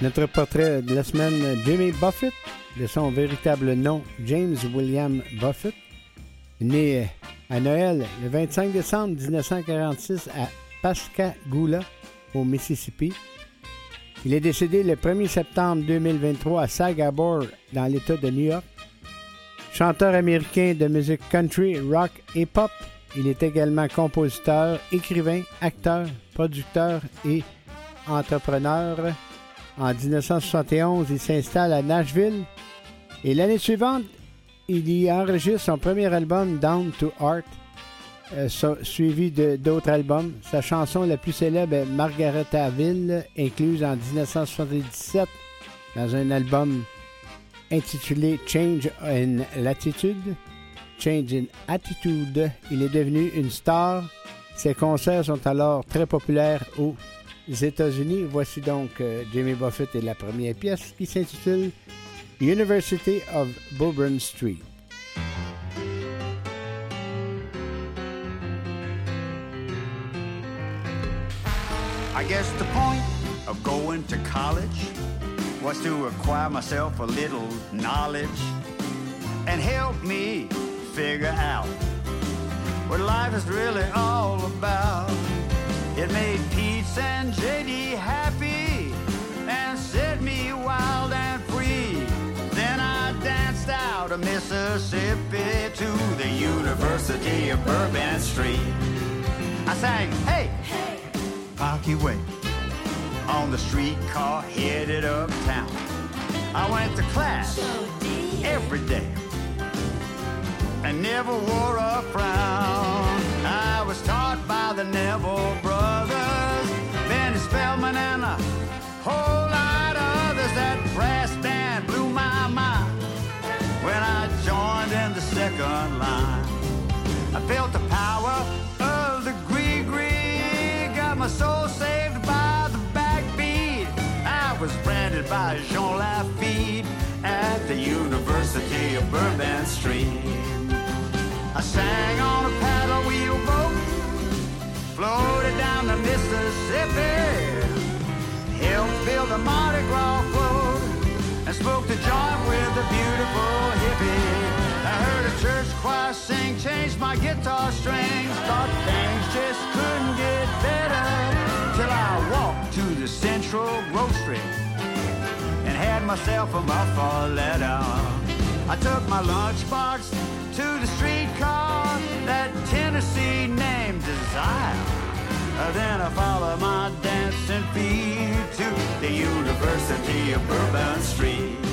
S1: Notre portrait de la semaine, Jimmy Buffett, de son véritable nom, James William Buffett, né à Noël le 25 décembre 1946 à Pascagoula, au Mississippi. Il est décédé le 1er septembre 2023 à Sagabor, dans l'État de New York. Chanteur américain de musique country, rock et pop, il est également compositeur, écrivain, acteur, producteur et entrepreneur. En 1971, il s'installe à Nashville et l'année suivante, il y enregistre son premier album Down to Art, euh, suivi d'autres albums. Sa chanson la plus célèbre est Margaretaville, incluse en 1977 dans un album intitulé Change in Latitude. Change in Attitude. Il est devenu une star. Ses concerts sont alors très populaires aux États-Unis. Voici donc euh, Jimmy Buffett et la première pièce qui s'intitule University of Bourbon Street.
S10: I guess the point of going to college was to acquire myself a little knowledge and help me figure out what life is really all about. It made Pete and JD happy and set me wild and free. Then I danced out of Mississippi to the University of Bourbon Street. I sang, hey, hey, Pocky Way on the streetcar headed uptown. I went to class every day and never wore a frown. I was taught by the Neville brothers, Spellman, and a whole lot of others. That brass band blew my mind when I joined in the second line. I felt the power of the gree-gree, got my soul saved by the backbeat. I was branded by Jean Lafitte at the University of Bourbon Street. I sang on a paddle wheel boat, floated down the Mississippi, helped build a Mardi Gras float, and smoked a joint with a beautiful hippie. I heard a church choir sing, changed my guitar strings, thought things just couldn't get better, till I walked to the Central Grocery and had myself a muffaletta. I took my lunchbox to the streetcar that Tennessee named Desire. Uh, Then I followed my dancing feet to the University of Bourbon Street.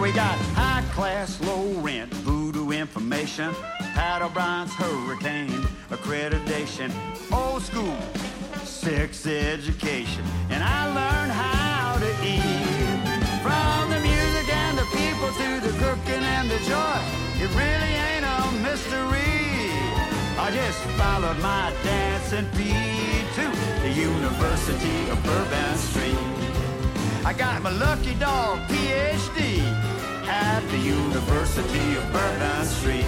S10: We got high class, low rent, voodoo information, Pat O'Brien's hurricane, accreditation, old school, sex education, and I learned how to eat. From the music and the people to the cooking and the joy, it really ain't a mystery. I just followed my dancing feet to the University of Bourbon Street. I got my lucky dog PhD at the University of Bourbon Street.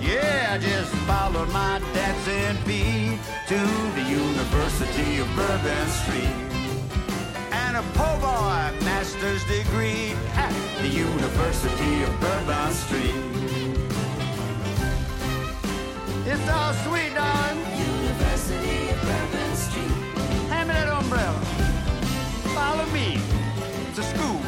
S10: Yeah, I just followed my dancing feet to the University of Bourbon Street. And a po' boy master's degree at the University of Bourbon Street. It's all sweet, darling. University of Bourbon Street. Hand me that umbrella. Follow me to school.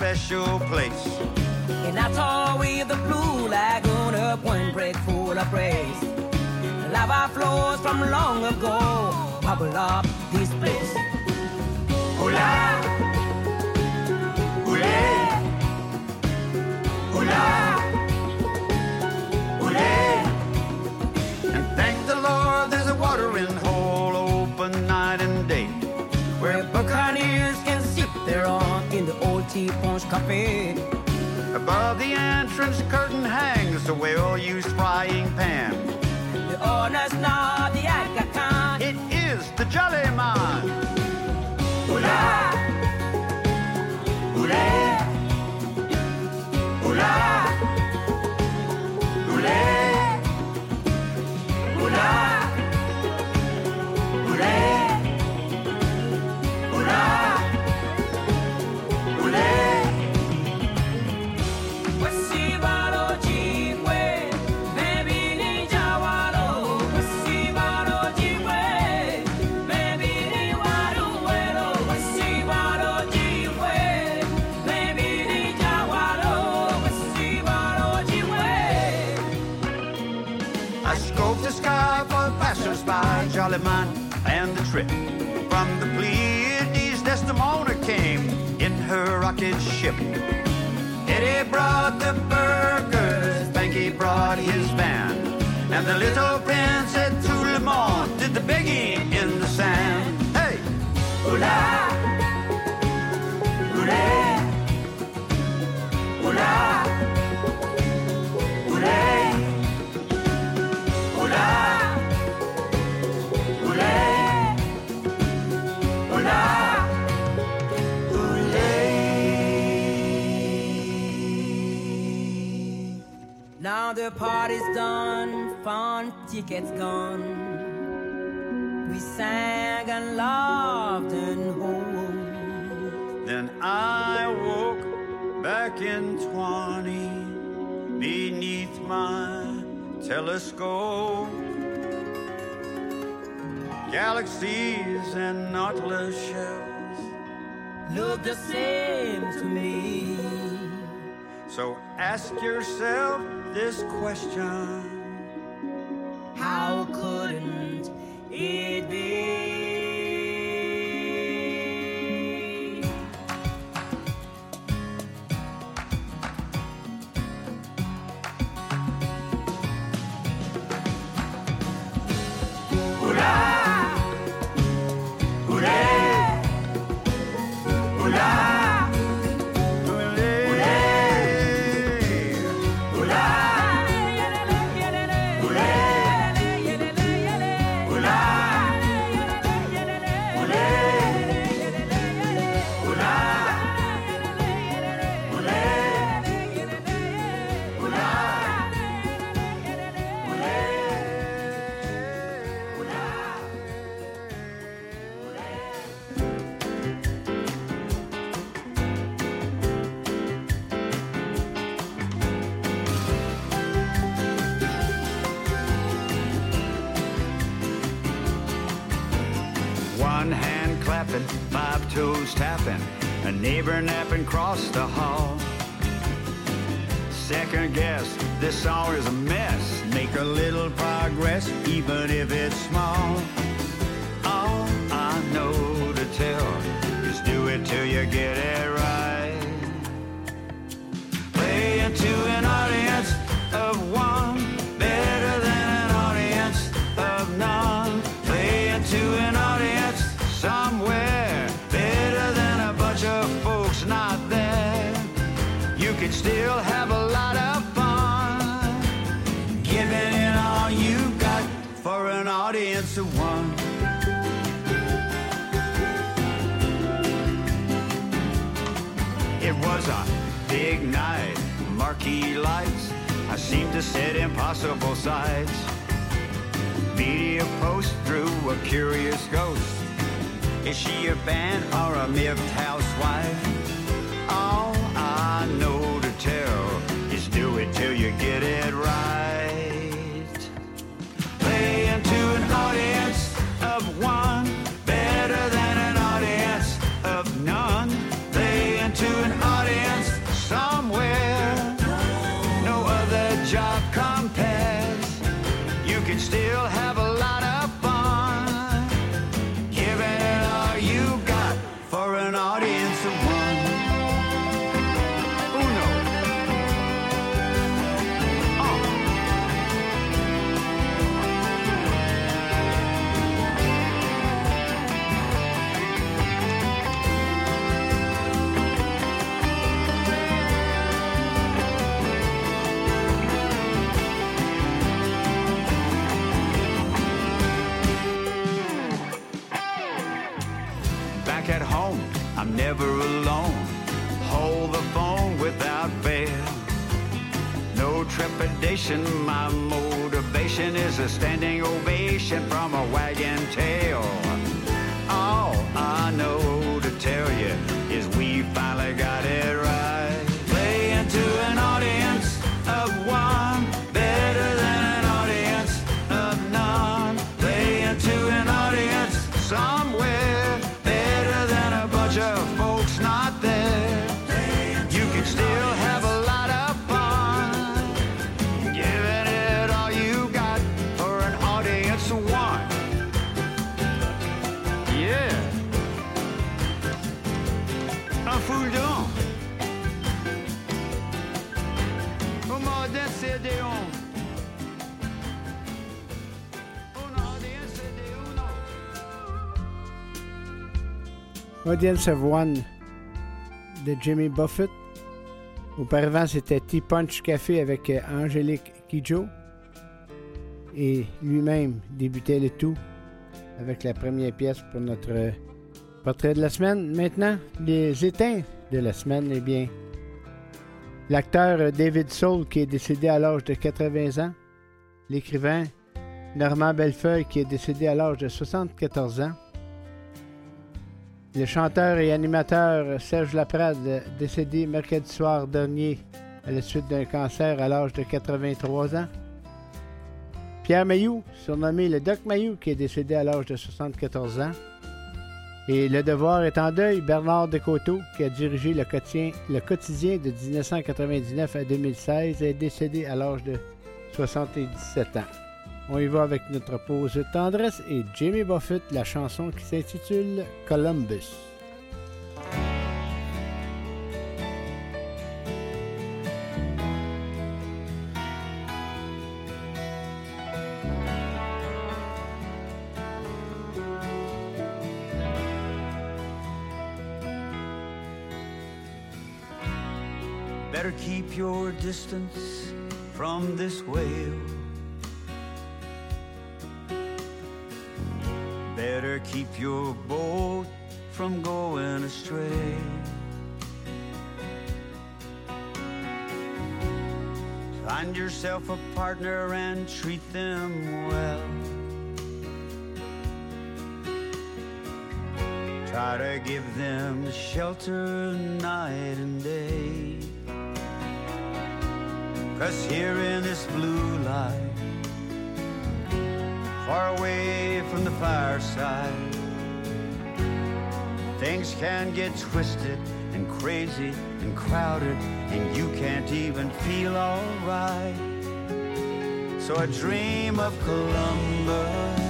S10: Special place.
S7: And I tore with the blue lagoon up one break full of praise. Lava flows from long ago, bubble up this place. Hola, hola, hola,
S10: hola. And thank the Lord there's a watering hole open night and day.
S7: Where buccaneers sip their in the old tea punch cafe.
S10: Above the entrance curtain hangs a well-used frying pan.
S7: The owner's not the Aga Khan.
S10: It is the Jolly Man.
S7: Hola, hola, hola,
S10: Scoped the sky for passers-by, Jolly Man, and the trip. From the Pleiades, Desdemona came in her rocket ship. Eddie brought the burgers, Banky brought his van, and the little prince at Toulemont did the begging in the sand. Hey!
S7: Hola, hola, hola, hola, Now the party's done, fun tickets gone. We sang and laughed and hoped.
S10: Then I woke back in 20 beneath my telescope. Galaxies and nautilus shells
S7: look the same to me.
S10: So ask yourself this question.
S7: How couldn't it
S10: toes tapping, a neighbor napping across the hall. Second guess, this song is a mess. Make a little progress, even if it's small. All I know to tell is do it till you get it right. Play into an audience marquee lights. I seem to set impossible sights. Media post through a curious ghost. Is she a band or a miffed housewife? All I know to tell is do it till you get it right. My motivation is a standing ovation from a wagon tail. Of One de
S1: Jimmy Buffett. Auparavant, c'était T-Punch Café avec euh, Angélique Kidjo. Et lui-même débutait le tout avec la première pièce pour notre euh, portrait de la semaine. Maintenant, les éteints de la semaine, eh bien, l'acteur euh, David Soul qui est décédé à l'âge de 80 ans. L'écrivain Normand Bellefeuille qui est décédé à l'âge de 74 ans. Le chanteur et animateur Serge Laprade, décédé mercredi soir dernier à la suite d'un cancer à l'âge de 83 ans. Pierre Mayou, surnommé le Doc Mayou, qui est décédé à l'âge de 74 ans. Et Le Devoir est en deuil, Bernard Descoteaux, qui a dirigé le quotidien, le quotidien de 1999 à 2016, est décédé à l'âge de 77 ans. On y va avec notre pause tendresse et Jimmy Buffett, la chanson qui s'intitule Columbus.
S10: Better keep your distance from this whale. Better keep your boat from going astray. Find yourself a partner and treat them well. Try to give them shelter night and day. Cause here in this blue light, far away from the fireside, things can get twisted and crazy and crowded, and you can't even feel alright. So I dream of Columbus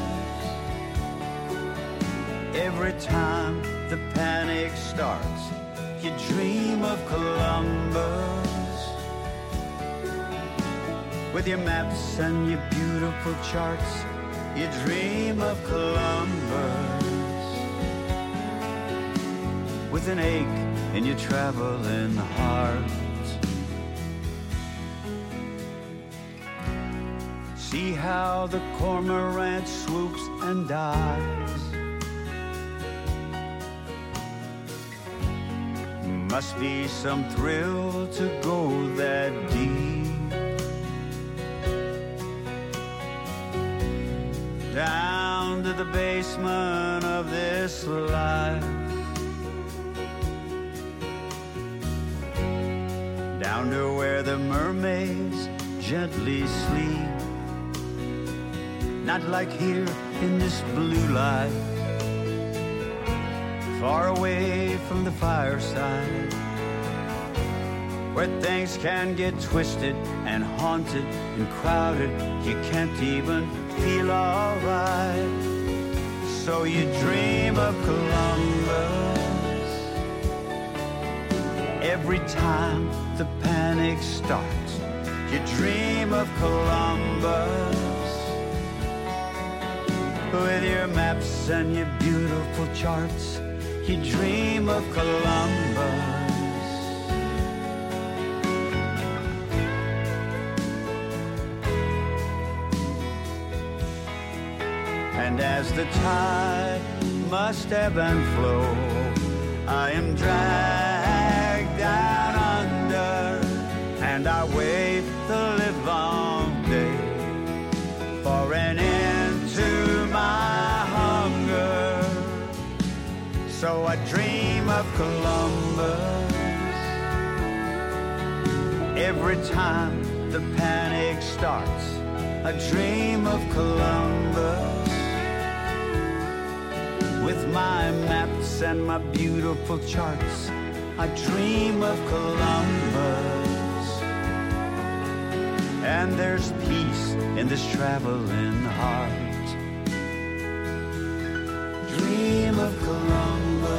S10: every time the panic starts. You dream of Columbus with your maps and your beautiful charts. You dream of Columbus with an ache in your traveling heart. See how the cormorant swoops and dies. Must be some thrill to go that deep. Down to the basement of this life. Down to where the mermaids gently sleep. Not like here in this blue light. Far away from the fireside. where things can get twisted and haunted and crowded. You can't even feel alright. So you dream of Columbus every time the panic starts. You dream of Columbus with your maps and your beautiful charts. You dream of Columbus. The tide must ebb and flow, I am dragged down under, and I wait the live long day for an end to my hunger. So I dream of Columbus every time the panic starts. I dream of Columbus with my maps and my beautiful charts. I dream of Columbus. And there's peace in this traveling heart. Dream of Columbus.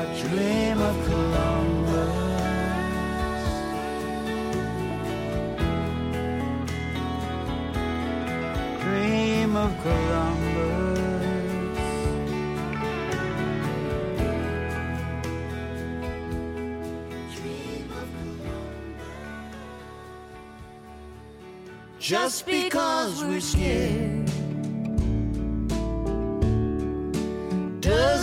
S10: I dream of Columbus.
S15: Just because we're scared. Doesn't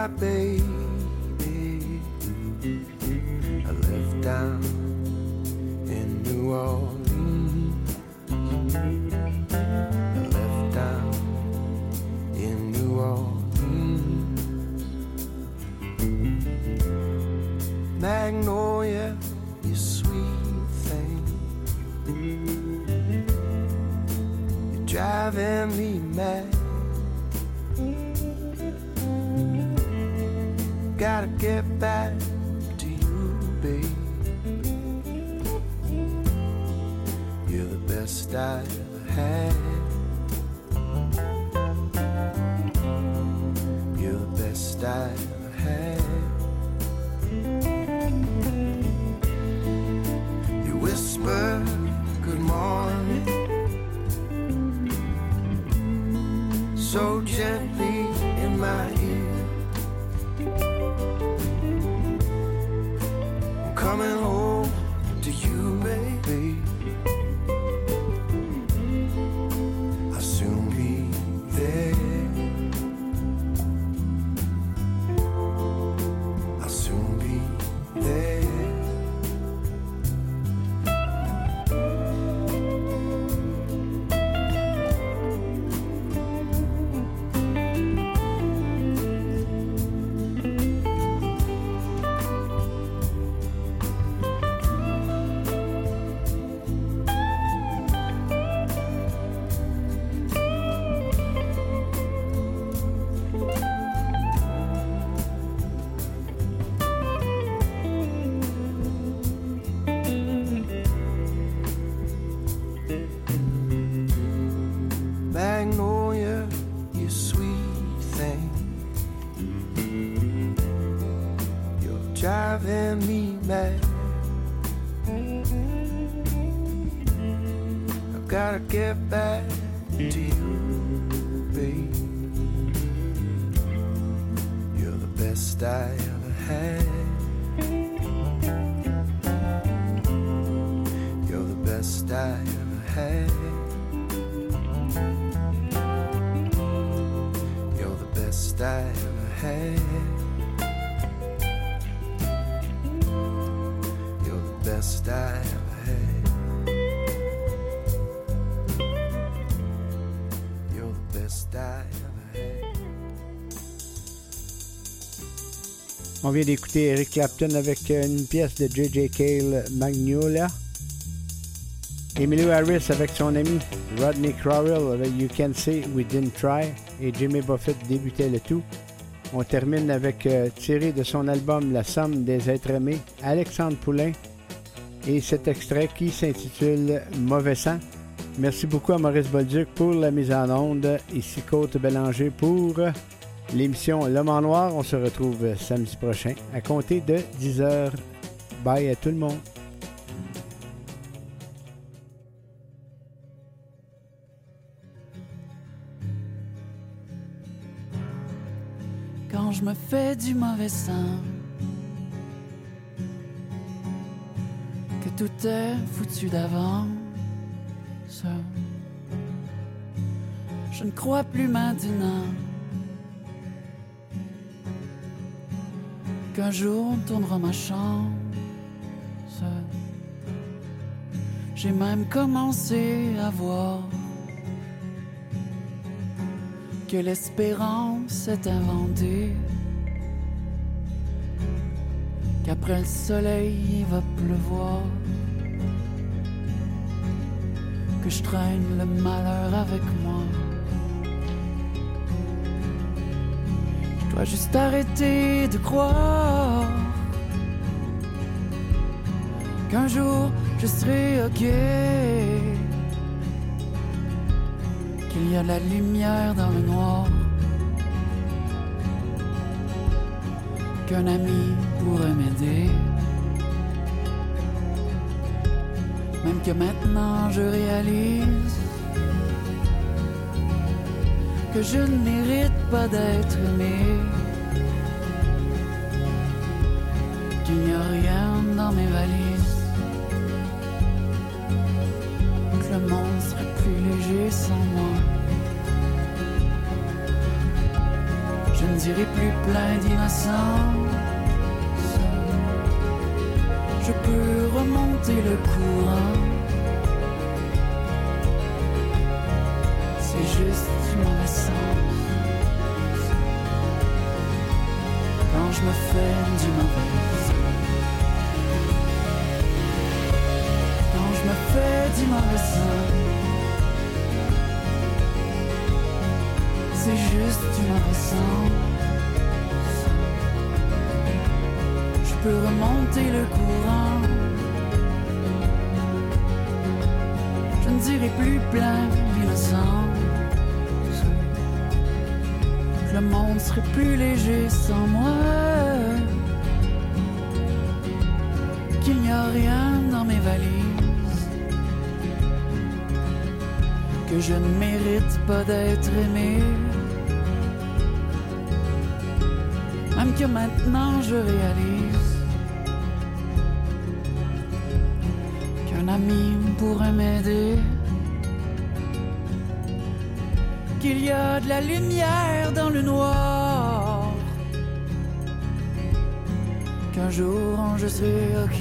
S15: happy. On
S1: vient d'écouter Eric Clapton avec euh, une pièce de J.J. Cale, Magnolia. Emilio Harris avec son ami Rodney Crowell avec You Can Say We Didn't Try et Jimmy Buffett débutait le tout. On termine avec euh, tiré de son album La Somme des êtres aimés, Alexandre Poulain et cet extrait qui s'intitule Mauvais sang. Merci beaucoup à Maurice Bolduc pour la mise en onde. Ici Côte Bélanger pour l'émission L'Homme en Noir. On se retrouve samedi prochain à compter de 10h. Bye à tout le monde.
S21: quand je me fais du mauvais sang. Que tout est foutu d'avance. Je ne crois plus maintenant qu'un jour on tournera ma chance. J'ai même commencé à voir que l'espérance est inventée, qu'après le soleil il va pleuvoir, que je traîne le malheur avec moi. Juste arrêter de croire qu'un jour je serai ok. qu'il y a de la lumière dans le noir, qu'un ami pourrait m'aider. Même que maintenant je réalise que je n'hérite pas d'être aimé. qu'il n'y a rien dans mes valises. Que le monde serait plus léger sans moi. Je ne dirai plus plein d'innocence. Je peux remonter le courant. Juste sens. Quand je me fais du mauvais Quand je me fais du mauvais. C'est juste du mauvais sens. Je peux remonter le courant. Je ne dirai plus plein d'innocence. Le monde serait plus léger sans moi. Qu'il n'y a rien dans mes valises. Que je ne mérite pas d'être aimé. Même que maintenant je réalise qu'un ami pourrait m'aider. Qu'il y a de la lumière dans le noir. Qu'un jour je serai ok.